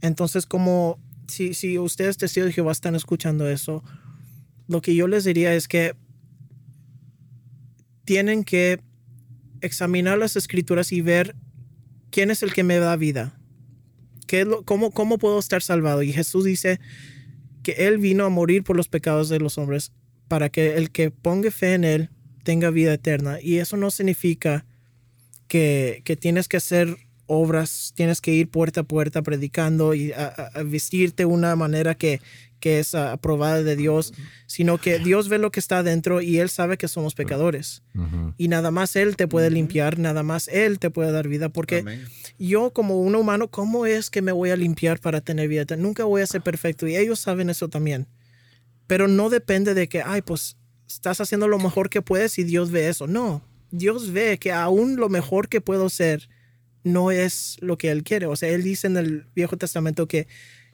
Entonces, como si, si ustedes testigos de Jehová están escuchando eso, lo que yo les diría es que tienen que examinar las escrituras y ver quién es el que me da vida. ¿qué cómo, ¿cómo puedo estar salvado? Y Jesús dice que Él vino a morir por los pecados de los hombres para que el que ponga fe en Él tenga vida eterna. Y eso no significa que, que tienes que hacer obras, tienes que ir puerta a puerta predicando y a, vestirte de una manera que, que es aprobada de Dios, sino que Dios ve lo que está adentro y Él sabe que somos pecadores. Y nada más Él te puede limpiar, nada más Él te puede dar vida, porque yo como un humano, ¿cómo es que me voy a limpiar para tener vida? Nunca voy a ser perfecto y ellos saben eso también. Pero no depende de que, ay, pues estás haciendo lo mejor que puedes y Dios ve eso. No, Dios ve que aún lo mejor que puedo ser no es lo que Él quiere. O sea, Él dice en el Viejo Testamento que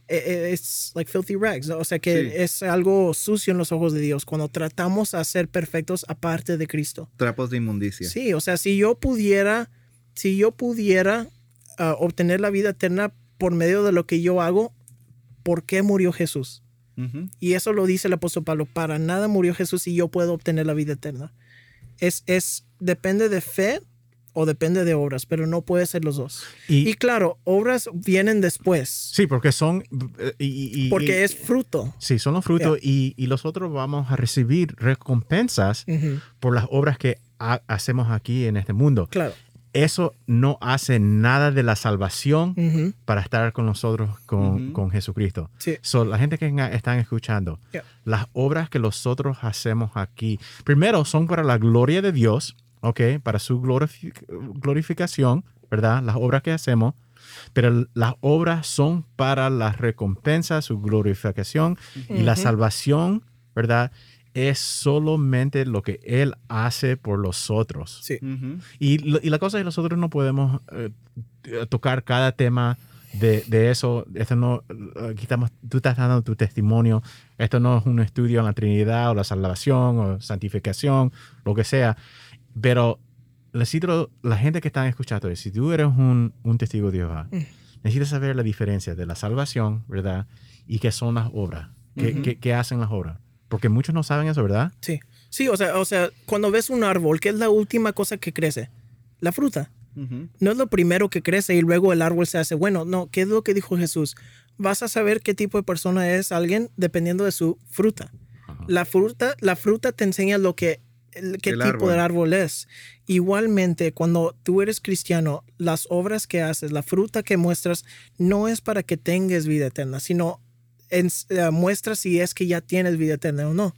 e, e, es like filthy rags, o sea que es algo sucio en los ojos de Dios cuando tratamos a ser perfectos aparte de Cristo. Trapos de inmundicia. Sí, o sea, si yo pudiera, si yo pudiera ah, obtener la vida eterna por medio de lo que yo hago, ¿por qué murió Jesús? Y eso lo dice el apóstol Pablo, para nada murió Jesús y yo puedo obtener la vida eterna. Es, es, depende de fe o depende de obras, pero no puede ser los dos. Y, claro, obras vienen después. Sí, porque son... Eh, y, porque es fruto. Sí, son los frutos y, y nosotros vamos a recibir recompensas por las obras que hacemos aquí en este mundo. Claro. Eso no hace nada de la salvación para estar con nosotros, con, con Jesucristo. Sí. la gente que están escuchando, las obras que nosotros hacemos aquí, primero son para la gloria de Dios, ¿ok? Para su glorificación, ¿verdad? Las obras que hacemos, pero las obras son para la recompensa, su glorificación y la salvación, ¿verdad? Es solamente lo que Él hace por los otros. Sí. y, la cosa es que nosotros no podemos eh, tocar cada tema de, de, eso. Esto no, aquí estamos, tú estás dando tu testimonio. Esto no es un estudio en la Trinidad o la salvación o santificación, lo que sea. Pero necesito, la gente que está escuchando, si tú eres un, un testigo de Jehová, mm. necesitas saber la diferencia de la salvación, ¿verdad? Y qué son las obras, qué, qué, hacen las obras. Porque muchos no saben eso, ¿verdad? Sí. Sí, o sea, o sea, cuando ves un árbol, ¿qué es la última cosa que crece? La fruta. No es lo primero que crece y luego el árbol se hace bueno. No, ¿qué es lo que dijo Jesús? Vas a saber qué tipo de persona es alguien dependiendo de su fruta. La fruta, la fruta te enseña lo que qué tipo de árbol es. Igualmente, cuando tú eres cristiano, las obras que haces, la fruta que muestras, no es para que tengas vida eterna, sino en, eh, muestra si es que ya tienes vida eterna o no.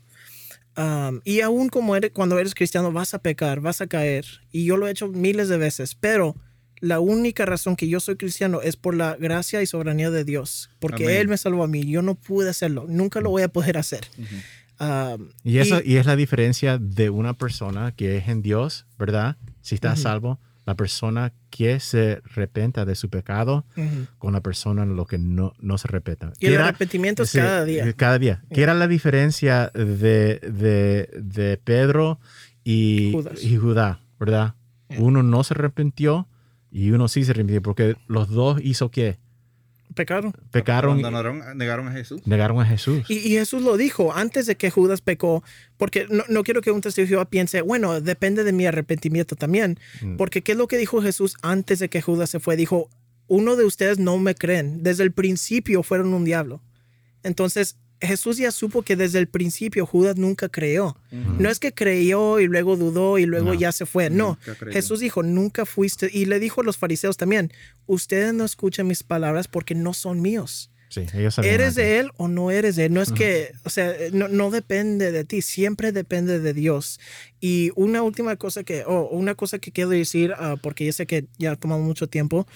y aún como eres, cuando eres cristiano vas a pecar, vas a caer. Y yo lo he hecho miles de veces, pero la única razón que yo soy cristiano es por la gracia y soberanía de Dios, porque Él me salvó a mí. Yo no pude hacerlo, nunca lo voy a poder hacer y, eso, y, es la diferencia de una persona que es en Dios, ¿verdad? Si está salvo, la persona que se arrepienta de su pecado con la persona en lo que no, no se repeta. Y el arrepentimiento es cada día. Cada día. ¿Qué era la diferencia de, de, de Pedro y, y, Judá, verdad? Uno no se arrepintió y uno sí se arrepintió porque los dos hizo qué? Pecaron. Pecaron. negaron a Jesús. Negaron a Jesús. Y, Jesús lo dijo antes de que Judas pecó, porque no, quiero que un testigo de Jehová piense, bueno, depende de mi arrepentimiento también. Mm. Porque ¿qué es lo que dijo Jesús antes de que Judas se fue? Dijo, uno de ustedes no me creen. Desde el principio fueron un diablo. Entonces, Jesús ya supo que desde el principio Judas nunca creyó. No es que creyó y luego dudó y luego ya se fue. No, Jesús dijo, nunca fuiste. Y le dijo a los fariseos también, ustedes no escuchan mis palabras porque no son míos. Sí, ellos ¿Eres de Él o no eres de Él? No es que, o sea, no, depende de ti, siempre depende de Dios. Y una última cosa que, o una cosa que quiero decir, ah, porque yo sé que ya ha tomado mucho tiempo,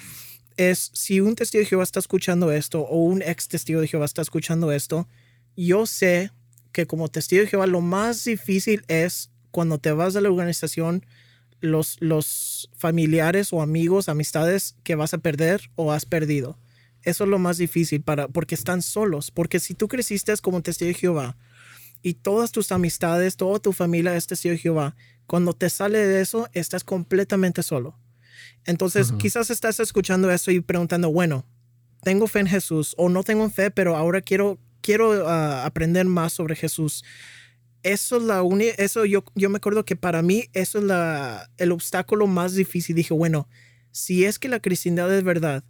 es si un testigo de Jehová está escuchando esto o un ex testigo de Jehová está escuchando esto, yo sé que como testigo de Jehová lo más difícil es cuando te vas de la organización, los, los familiares o amigos, amistades que vas a perder o has perdido. Eso es lo más difícil para, porque están solos. Porque si tú creciste como testigo de Jehová y todas tus amistades, toda tu familia es testigo de Jehová, cuando te sale de eso, estás completamente solo. Entonces, quizás estás escuchando eso y preguntando, bueno, tengo fe en Jesús o no tengo fe, pero ahora quiero quiero ah, aprender más sobre Jesús. Eso es la única, eso yo, yo me acuerdo que para mí eso es la, el obstáculo más difícil. Dije, bueno, si es que la cristiandad es verdad,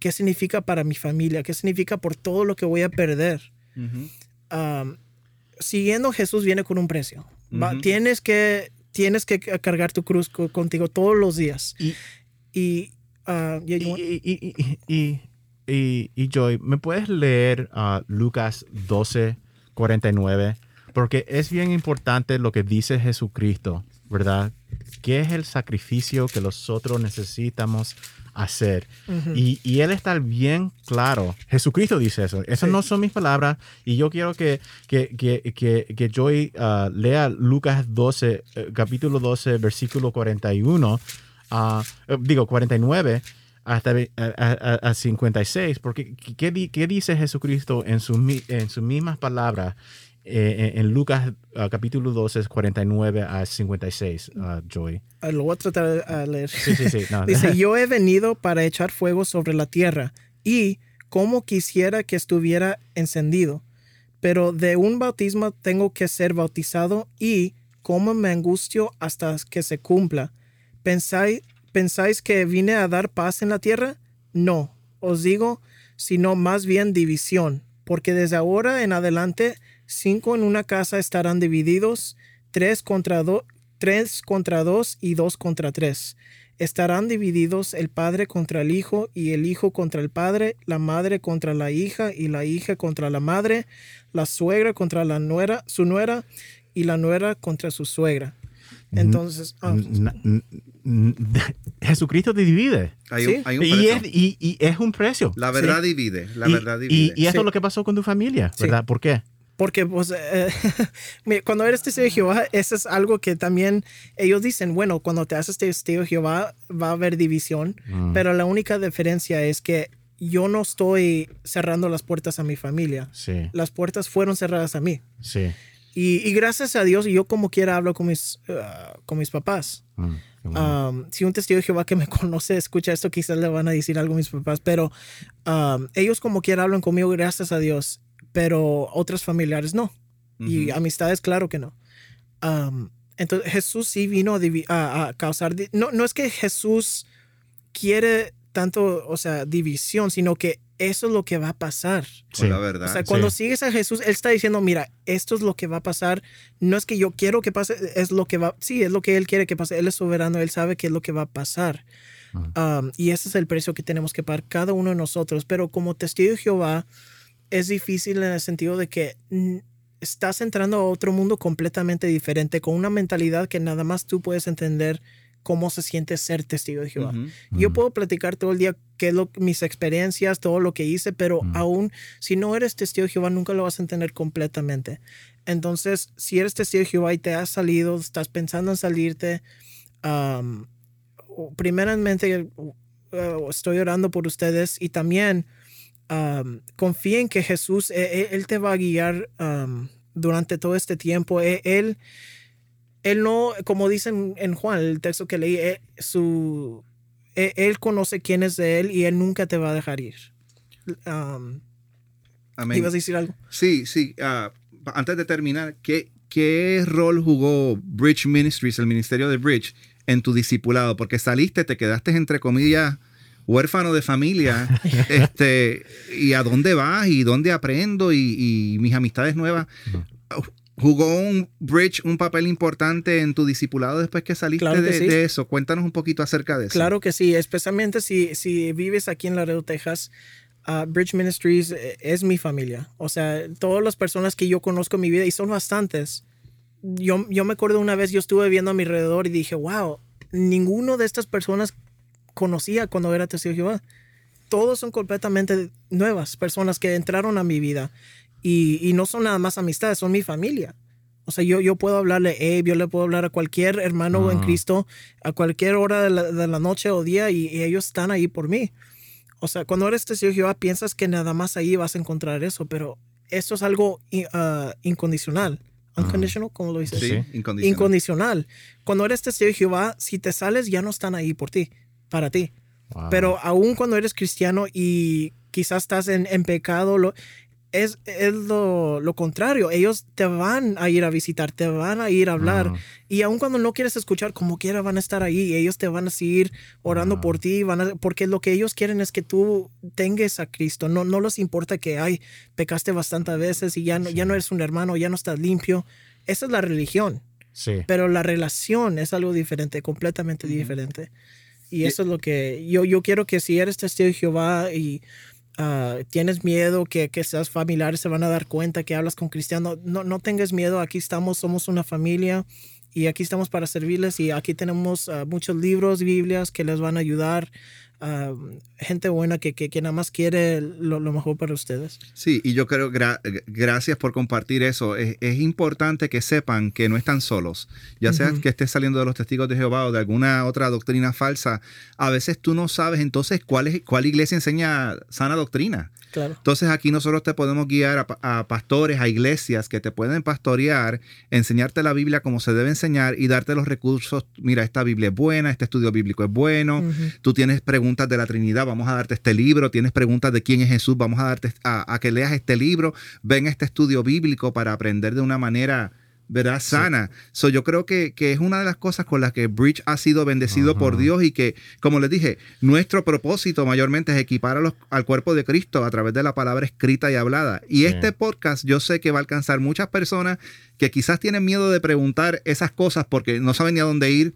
¿qué significa para mi familia? ¿Qué significa por todo lo que voy a perder? siguiendo Jesús viene con un precio. tienes, que, tienes que cargar tu cruz contigo todos los días. Y, y, uh, y, y, Joy, ¿me puedes leer uh, Lucas 12, 49? Porque es bien importante lo que dice Jesucristo, ¿verdad? ¿Qué es el sacrificio que nosotros necesitamos hacer. y, él está bien claro. Jesucristo dice eso. Esas no son mis palabras. Y yo quiero que, que, que, que, que Joy uh, lea Lucas 12, eh, capítulo 12, versículo 41. Uh, eh, digo, 49 hasta a, 56, porque ¿qué, ¿qué, dice Jesucristo en, sus, en sus mismas palabras eh, en Lucas uh, capítulo 12, 49 a 56, uh, Joy. Lo voy a tratar de leer. Sí, sí, sí. Dice, yo he venido para echar fuego sobre la tierra y como quisiera que estuviera encendido, pero de un bautismo tengo que ser bautizado y como me angustio hasta que se cumpla. ¿Pensáis, ¿Pensáis que vine a dar paz en la tierra? No, os digo, sino más bien división, porque desde ahora en adelante Cinco en una casa estarán divididos, tres contra, tres contra dos y dos contra tres. Estarán divididos el padre contra el hijo y el hijo contra el padre, la madre contra la hija y la hija contra la madre, la suegra contra la nuera, su nuera y la nuera contra su suegra. Entonces, ah. Jesucristo te divide. Hay un, y, es, y, es, un precio. La verdad divide. La verdad divide. Y, esto es lo que pasó con tu familia, ¿verdad? ¿Por qué? Porque pues, eh, cuando eres testigo de Jehová, eso es algo que también ellos dicen, bueno, cuando te haces testigo de Jehová va a haber división, mm. pero la única diferencia es que yo no estoy cerrando las puertas a mi familia. Sí. Las puertas fueron cerradas a mí. Sí. Y, gracias a Dios, yo como quiera hablo con mis, uh, con mis papás. Mm, um, si un testigo de Jehová que me conoce escucha esto, quizás le van a decir algo a mis papás, pero um, ellos como quiera hablan conmigo, gracias a Dios pero otros familiares no. Y amistades, claro que no. entonces Jesús sí vino a, causar, no, no es que Jesús quiere tanto, o sea, división, sino que eso es lo que va a pasar. Sí. La verdad. O sea, cuando sigues a Jesús, Él está diciendo, mira, esto es lo que va a pasar. No es que yo quiero que pase, es lo que va, sí, es lo que Él quiere que pase. Él es soberano, Él sabe qué es lo que va a pasar. y ese es el precio que tenemos que pagar cada uno de nosotros. Pero como testigo de Jehová, es difícil en el sentido de que estás entrando a otro mundo completamente diferente, con una mentalidad que nada más tú puedes entender cómo se siente ser testigo de Jehová. Yo puedo platicar todo el día qué lo, mis experiencias, todo lo que hice, pero aún si no eres testigo de Jehová, nunca lo vas a entender completamente. Entonces, si eres testigo de Jehová y te has salido, estás pensando en salirte, primeramente uh, estoy orando por ustedes y también confía que Jesús, e, e, Él, te va a guiar durante todo este tiempo. E, él, él no, como dicen en Juan, el texto que leí, él, su, él conoce quién es de Él y Él nunca te va a dejar ir. Um, Amén. ¿Ibas a decir algo? Sí, sí. Ah, antes de terminar, ¿qué, ¿qué rol jugó Bridge Ministries, el ministerio de Bridge, en tu discipulado? Porque saliste, te quedaste entre comillas huérfano de familia, este, y a dónde vas y dónde aprendo y, mis amistades nuevas. ¿Jugó un Bridge un papel importante en tu discipulado después que saliste de, eso? Cuéntanos un poquito acerca de eso. Claro que sí, especialmente si, si vives aquí en Laredo, Texas. Uh, Bridge Ministries eh, es mi familia. O sea, todas las personas que yo conozco en mi vida, y son bastantes. Yo, yo me acuerdo una vez, yo estuve viendo a mi alrededor y dije, wow, ninguno de estas personas conocía cuando era testigo de Jehová. Todos son completamente nuevas personas que entraron a mi vida y, no son nada más amistades, son mi familia. O sea, yo, yo puedo hablarle, hey, yo le puedo hablar a cualquier hermano en Cristo a cualquier hora de la, noche o día y, ellos están ahí por mí. O sea, cuando eres testigo de Jehová piensas que nada más ahí vas a encontrar eso, pero esto es algo uh, incondicional. Unconditional, ¿cómo lo dices? Sí, incondicional. Incondicional. Cuando eres testigo de Jehová, si te sales ya no están ahí por ti para ti. Pero aún cuando eres cristiano y quizás estás en, pecado, es, es lo, lo, contrario. Ellos te van a ir a visitar, te van a ir a hablar. Y aun cuando no quieres escuchar, como quiera, van a estar ahí. Ellos te van a seguir orando por ti, van a, porque lo que ellos quieren es que tú tengas a Cristo. No, no les importa que, ay, pecaste bastantes veces y ya no, ya no eres un hermano, ya no estás limpio. Esa es la religión. Sí. Pero la relación es algo diferente, completamente diferente. Y eso es lo que yo, yo quiero que si eres testigo de Jehová y Ah, tienes miedo que, que seas familiar, se van a dar cuenta que hablas con cristiano, no, no tengas miedo, aquí estamos, somos una familia y aquí estamos para servirles y aquí tenemos ah, muchos libros, Biblias que les van a ayudar gente buena que, que, nada más quiere lo, mejor para ustedes. Sí, y yo creo, gracias por compartir eso. Es, importante que sepan que no están solos. Ya sea que estés saliendo de los testigos de Jehová o de alguna otra doctrina falsa, a veces tú no sabes entonces cuál, es, cuál iglesia enseña sana doctrina. Entonces aquí nosotros te podemos guiar a, pastores, a iglesias que te pueden pastorear, enseñarte la Biblia como se debe enseñar y darte los recursos. Mira, esta Biblia es buena, este estudio bíblico es bueno, tú tienes preguntas de la Trinidad, vamos a darte este libro, tienes preguntas de quién es Jesús, vamos a darte a, que leas este libro, ven este estudio bíblico para aprender de una manera ¿verdad? Sana. So, yo creo que, es una de las cosas con las que Bridge ha sido bendecido por Dios y que, como les dije, nuestro propósito mayormente es equipar al cuerpo de Cristo a través de la palabra escrita y hablada. Y este podcast yo sé que va a alcanzar muchas personas que quizás tienen miedo de preguntar esas cosas porque no saben ni a dónde ir,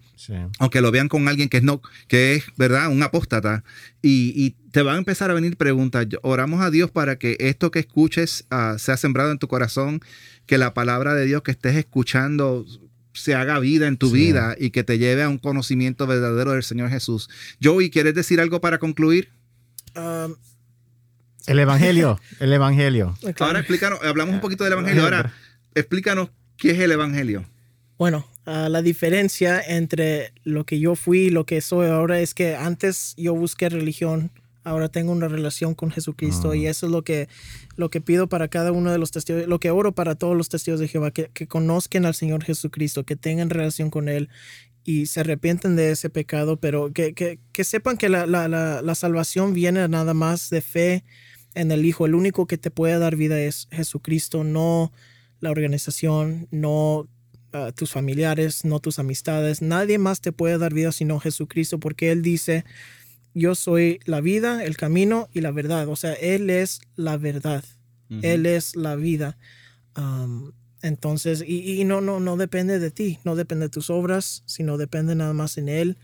aunque lo vean con alguien que es, no, que es ¿verdad? un apóstata. Y, te van a empezar a venir preguntas. Oramos a Dios para que esto que escuches uh, sea sembrado en tu corazón que la palabra de Dios que estés escuchando se haga vida en tu vida y que te lleve a un conocimiento verdadero del Señor Jesús. Joey, ¿quieres decir algo para concluir? Um, el Evangelio, el Evangelio. Ahora explícanos, hablamos un poquito del Evangelio. Ahora, explícanos qué es el Evangelio. Bueno, uh, la diferencia entre lo que yo fui y lo que soy ahora es que antes yo busqué religión ahora tengo una relación con Jesucristo y ah. eso es lo que, lo que pido para cada uno de los testigos, lo que oro para todos los testigos de Jehová, que, conozcan al Señor Jesucristo, que tengan relación con Él y se arrepienten de ese pecado, pero que, que, sepan que la, la, la, salvación viene nada más de fe en el Hijo. El único que te puede dar vida es Jesucristo, no la organización, no ah, tus familiares, no tus amistades. Nadie más te puede dar vida sino Jesucristo, porque Él dice yo soy la vida, el camino y la verdad. O sea, Él es la verdad. Él es la vida. entonces, y, no, no, no depende de ti, no depende de tus obras, sino depende nada más en Él.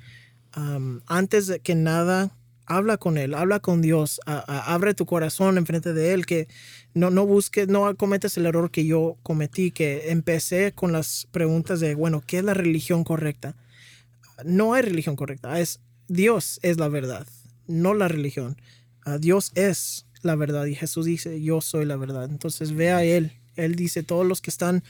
antes de que nada, habla con Él, habla con Dios, abre tu corazón enfrente de Él, que no, no busques, no cometes el error que yo cometí, que empecé con las preguntas de, bueno, ¿qué es la religión correcta? No hay religión correcta, es Dios es la verdad, no la religión. Ah, Dios es la verdad y Jesús dice, yo soy la verdad. Entonces ve a Él. Él dice, todos los que están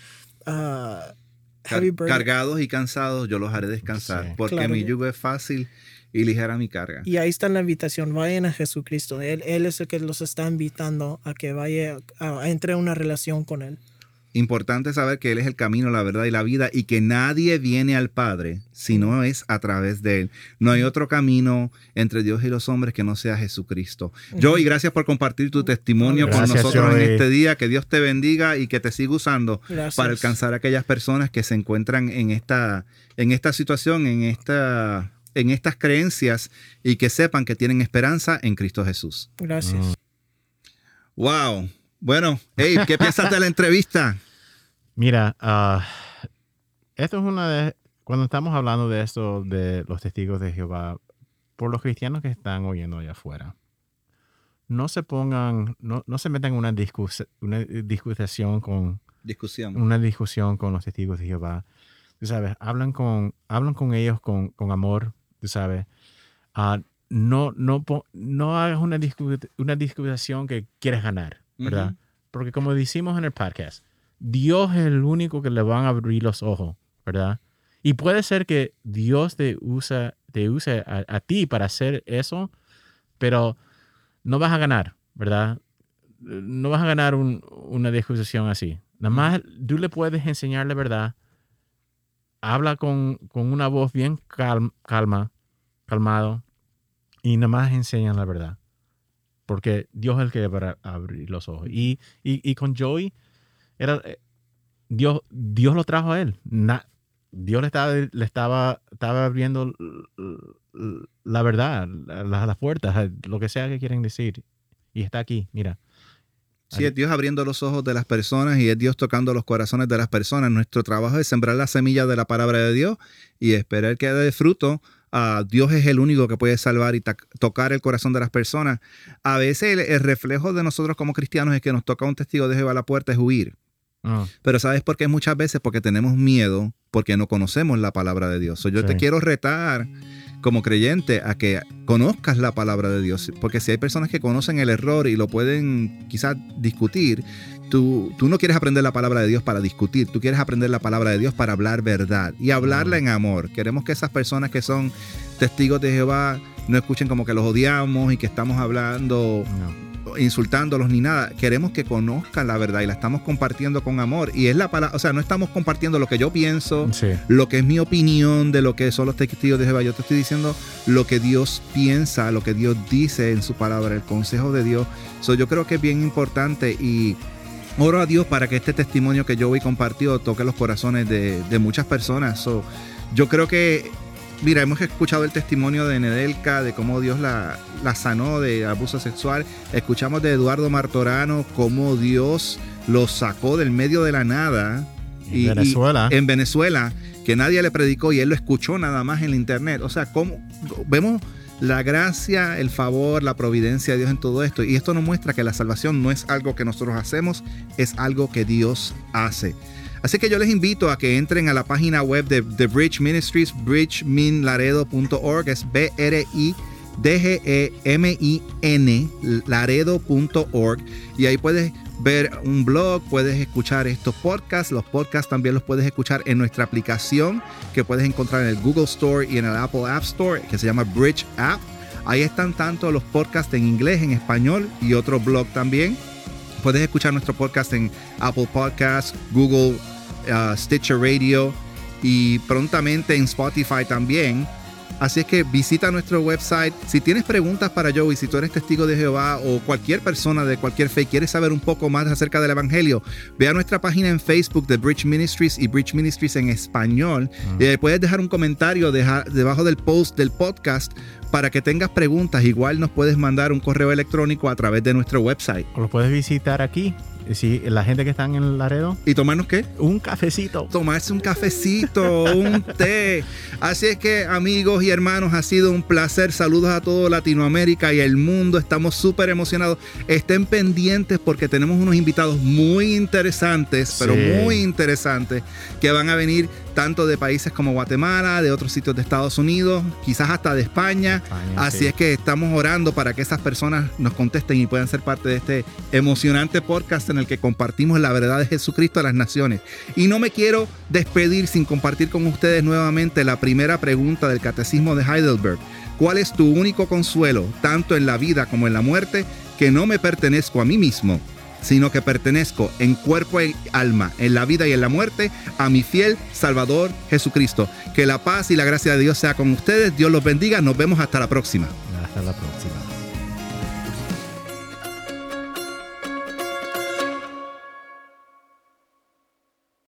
ah, cargados y cansados, yo los haré descansar, porque mi yugo es fácil y ligera mi carga. Y ahí está la invitación, vayan a Jesucristo. Él, él es el que los está invitando a que vaya, a, entre en una relación con Él. Importante saber que Él es el camino, la verdad y la vida y que nadie viene al Padre si no es a través de Él. No hay otro camino entre Dios y los hombres que no sea Jesucristo. Yo y gracias por compartir tu testimonio con nosotros en este día. Que Dios te bendiga y que te siga usando para alcanzar a aquellas personas que se encuentran en esta, en esta situación, en, esta, en estas creencias y que sepan que tienen esperanza en Cristo Jesús. Gracias. Wow. Bueno, hey, ¿qué piensas de la entrevista? Mira, uh, esto es una de... Cuando estamos hablando de esto, de los testigos de Jehová, por los cristianos que están oyendo allá afuera, no se pongan, no, no se metan en una, una discusión con... Discusión. Una discusión con los testigos de Jehová. Tú sabes, hablan con, hablan con ellos con, con amor, tú sabes. Uh, no, no, no hagas una, una discusión que quieres ganar, ¿verdad? Porque como decimos en el podcast, Dios es el único que le van a abrir los ojos, ¿verdad? Y puede ser que Dios te, usa, te use a, ti para hacer eso, pero no vas a ganar, ¿verdad? No vas a ganar una discusión así. Nada más tú le puedes enseñar la verdad. Habla con, una voz bien calma, calmado, y nada más enseña la verdad. Porque Dios es el que va a abrir los ojos. Y, y, con Joey, era, eh, Dios, Dios lo trajo a él. Dios le estaba, le estaba, estaba abriendo la verdad, las, puertas, lo que sea que quieren decir. Y está aquí, mira. Sí, es Dios abriendo los ojos de las personas y es Dios tocando los corazones de las personas. Nuestro trabajo es sembrar la semilla de la palabra de Dios y esperar que dé fruto. Uh, Dios es el único que puede salvar y tocar el corazón de las personas. A veces el, reflejo de nosotros como cristianos es que nos toca un testigo de Jehová a la puerta es huir. Ah. Pero ¿sabes por qué? Muchas veces porque tenemos miedo, porque no conocemos la palabra de Dios. yo te quiero retar como creyente a que conozcas la palabra de Dios. Porque si hay personas que conocen el error y lo pueden quizás discutir, tú, tú no quieres aprender la palabra de Dios para discutir, tú quieres aprender la palabra de Dios para hablar verdad y hablarla en amor. Queremos que esas personas que son testigos de Jehová no escuchen como que los odiamos y que estamos hablando insultándolos ni nada. Queremos que conozcan la verdad y la estamos compartiendo con amor. Y es la palabra, o sea, no estamos compartiendo lo que yo pienso, lo que es mi opinión de lo que son los testigos de Jehová. Yo te estoy diciendo lo que Dios piensa, lo que Dios dice en su palabra, el consejo de Dios. So, yo creo que es bien importante y oro a Dios para que este testimonio que yo hoy compartido toque los corazones de, muchas personas. So, yo creo que Mira, hemos escuchado el testimonio de Nedelka, de cómo Dios la, la sanó de abuso sexual. Escuchamos de Eduardo Martorano, cómo Dios lo sacó del medio de la nada. En Venezuela. en Venezuela, que nadie le predicó y él lo escuchó nada más en la internet. O sea, cómo vemos la gracia, el favor, la providencia de Dios en todo esto. Y esto nos muestra que la salvación no es algo que nosotros hacemos, es algo que Dios hace. Así que yo les invito a que entren a la página web de The Bridge Ministries, bridgeminlaredo.org, es B-R-I-D-G-E-M-I-N, laredo.org, y ahí puedes ver un blog, puedes escuchar estos podcasts. Los podcasts también los puedes escuchar en nuestra aplicación que puedes encontrar en el Google Store y en el Apple App Store, que se llama Bridge App. Ahí están tanto los podcasts en inglés, en español y otro blog también. Puedes escuchar nuestro podcast en Apple Podcasts, Google, uh, Stitcher Radio y prontamente en Spotify también. Así es que visita nuestro website. Si tienes preguntas para Joey, si tú eres testigo de Jehová o cualquier persona de cualquier fe quieres saber un poco más acerca del Evangelio, ve a nuestra página en Facebook de Bridge Ministries y Bridge Ministries en español. Ahí puedes dejar un comentario debajo del post del podcast para que tengas preguntas. Igual nos puedes mandar un correo electrónico a través de nuestro website. O lo puedes visitar aquí Sí, la gente que está en el Laredo. ¿Y tomarnos qué? Un cafecito. Tomarse un cafecito, un té. Así es que, amigos y hermanos, ha sido un placer. Saludos a todo Latinoamérica y el mundo. Estamos súper emocionados. Estén pendientes porque tenemos unos invitados muy interesantes, pero muy interesantes, que van a venir tanto de países como Guatemala, de otros sitios de Estados Unidos, quizás hasta de España. Así es que estamos orando para que esas personas nos contesten y puedan ser parte de este emocionante podcast en el que compartimos la verdad de Jesucristo a las naciones. Y no me quiero despedir sin compartir con ustedes nuevamente la primera pregunta del Catecismo de Heidelberg. ¿Cuál es tu único consuelo, tanto en la vida como en la muerte, que no me pertenezco a mí mismo? Sino que pertenezco en cuerpo y alma, en la vida y en la muerte, a mi fiel Salvador Jesucristo. Que la paz y la gracia de Dios sea con ustedes. Dios los bendiga. Nos vemos hasta la próxima. Hasta la próxima.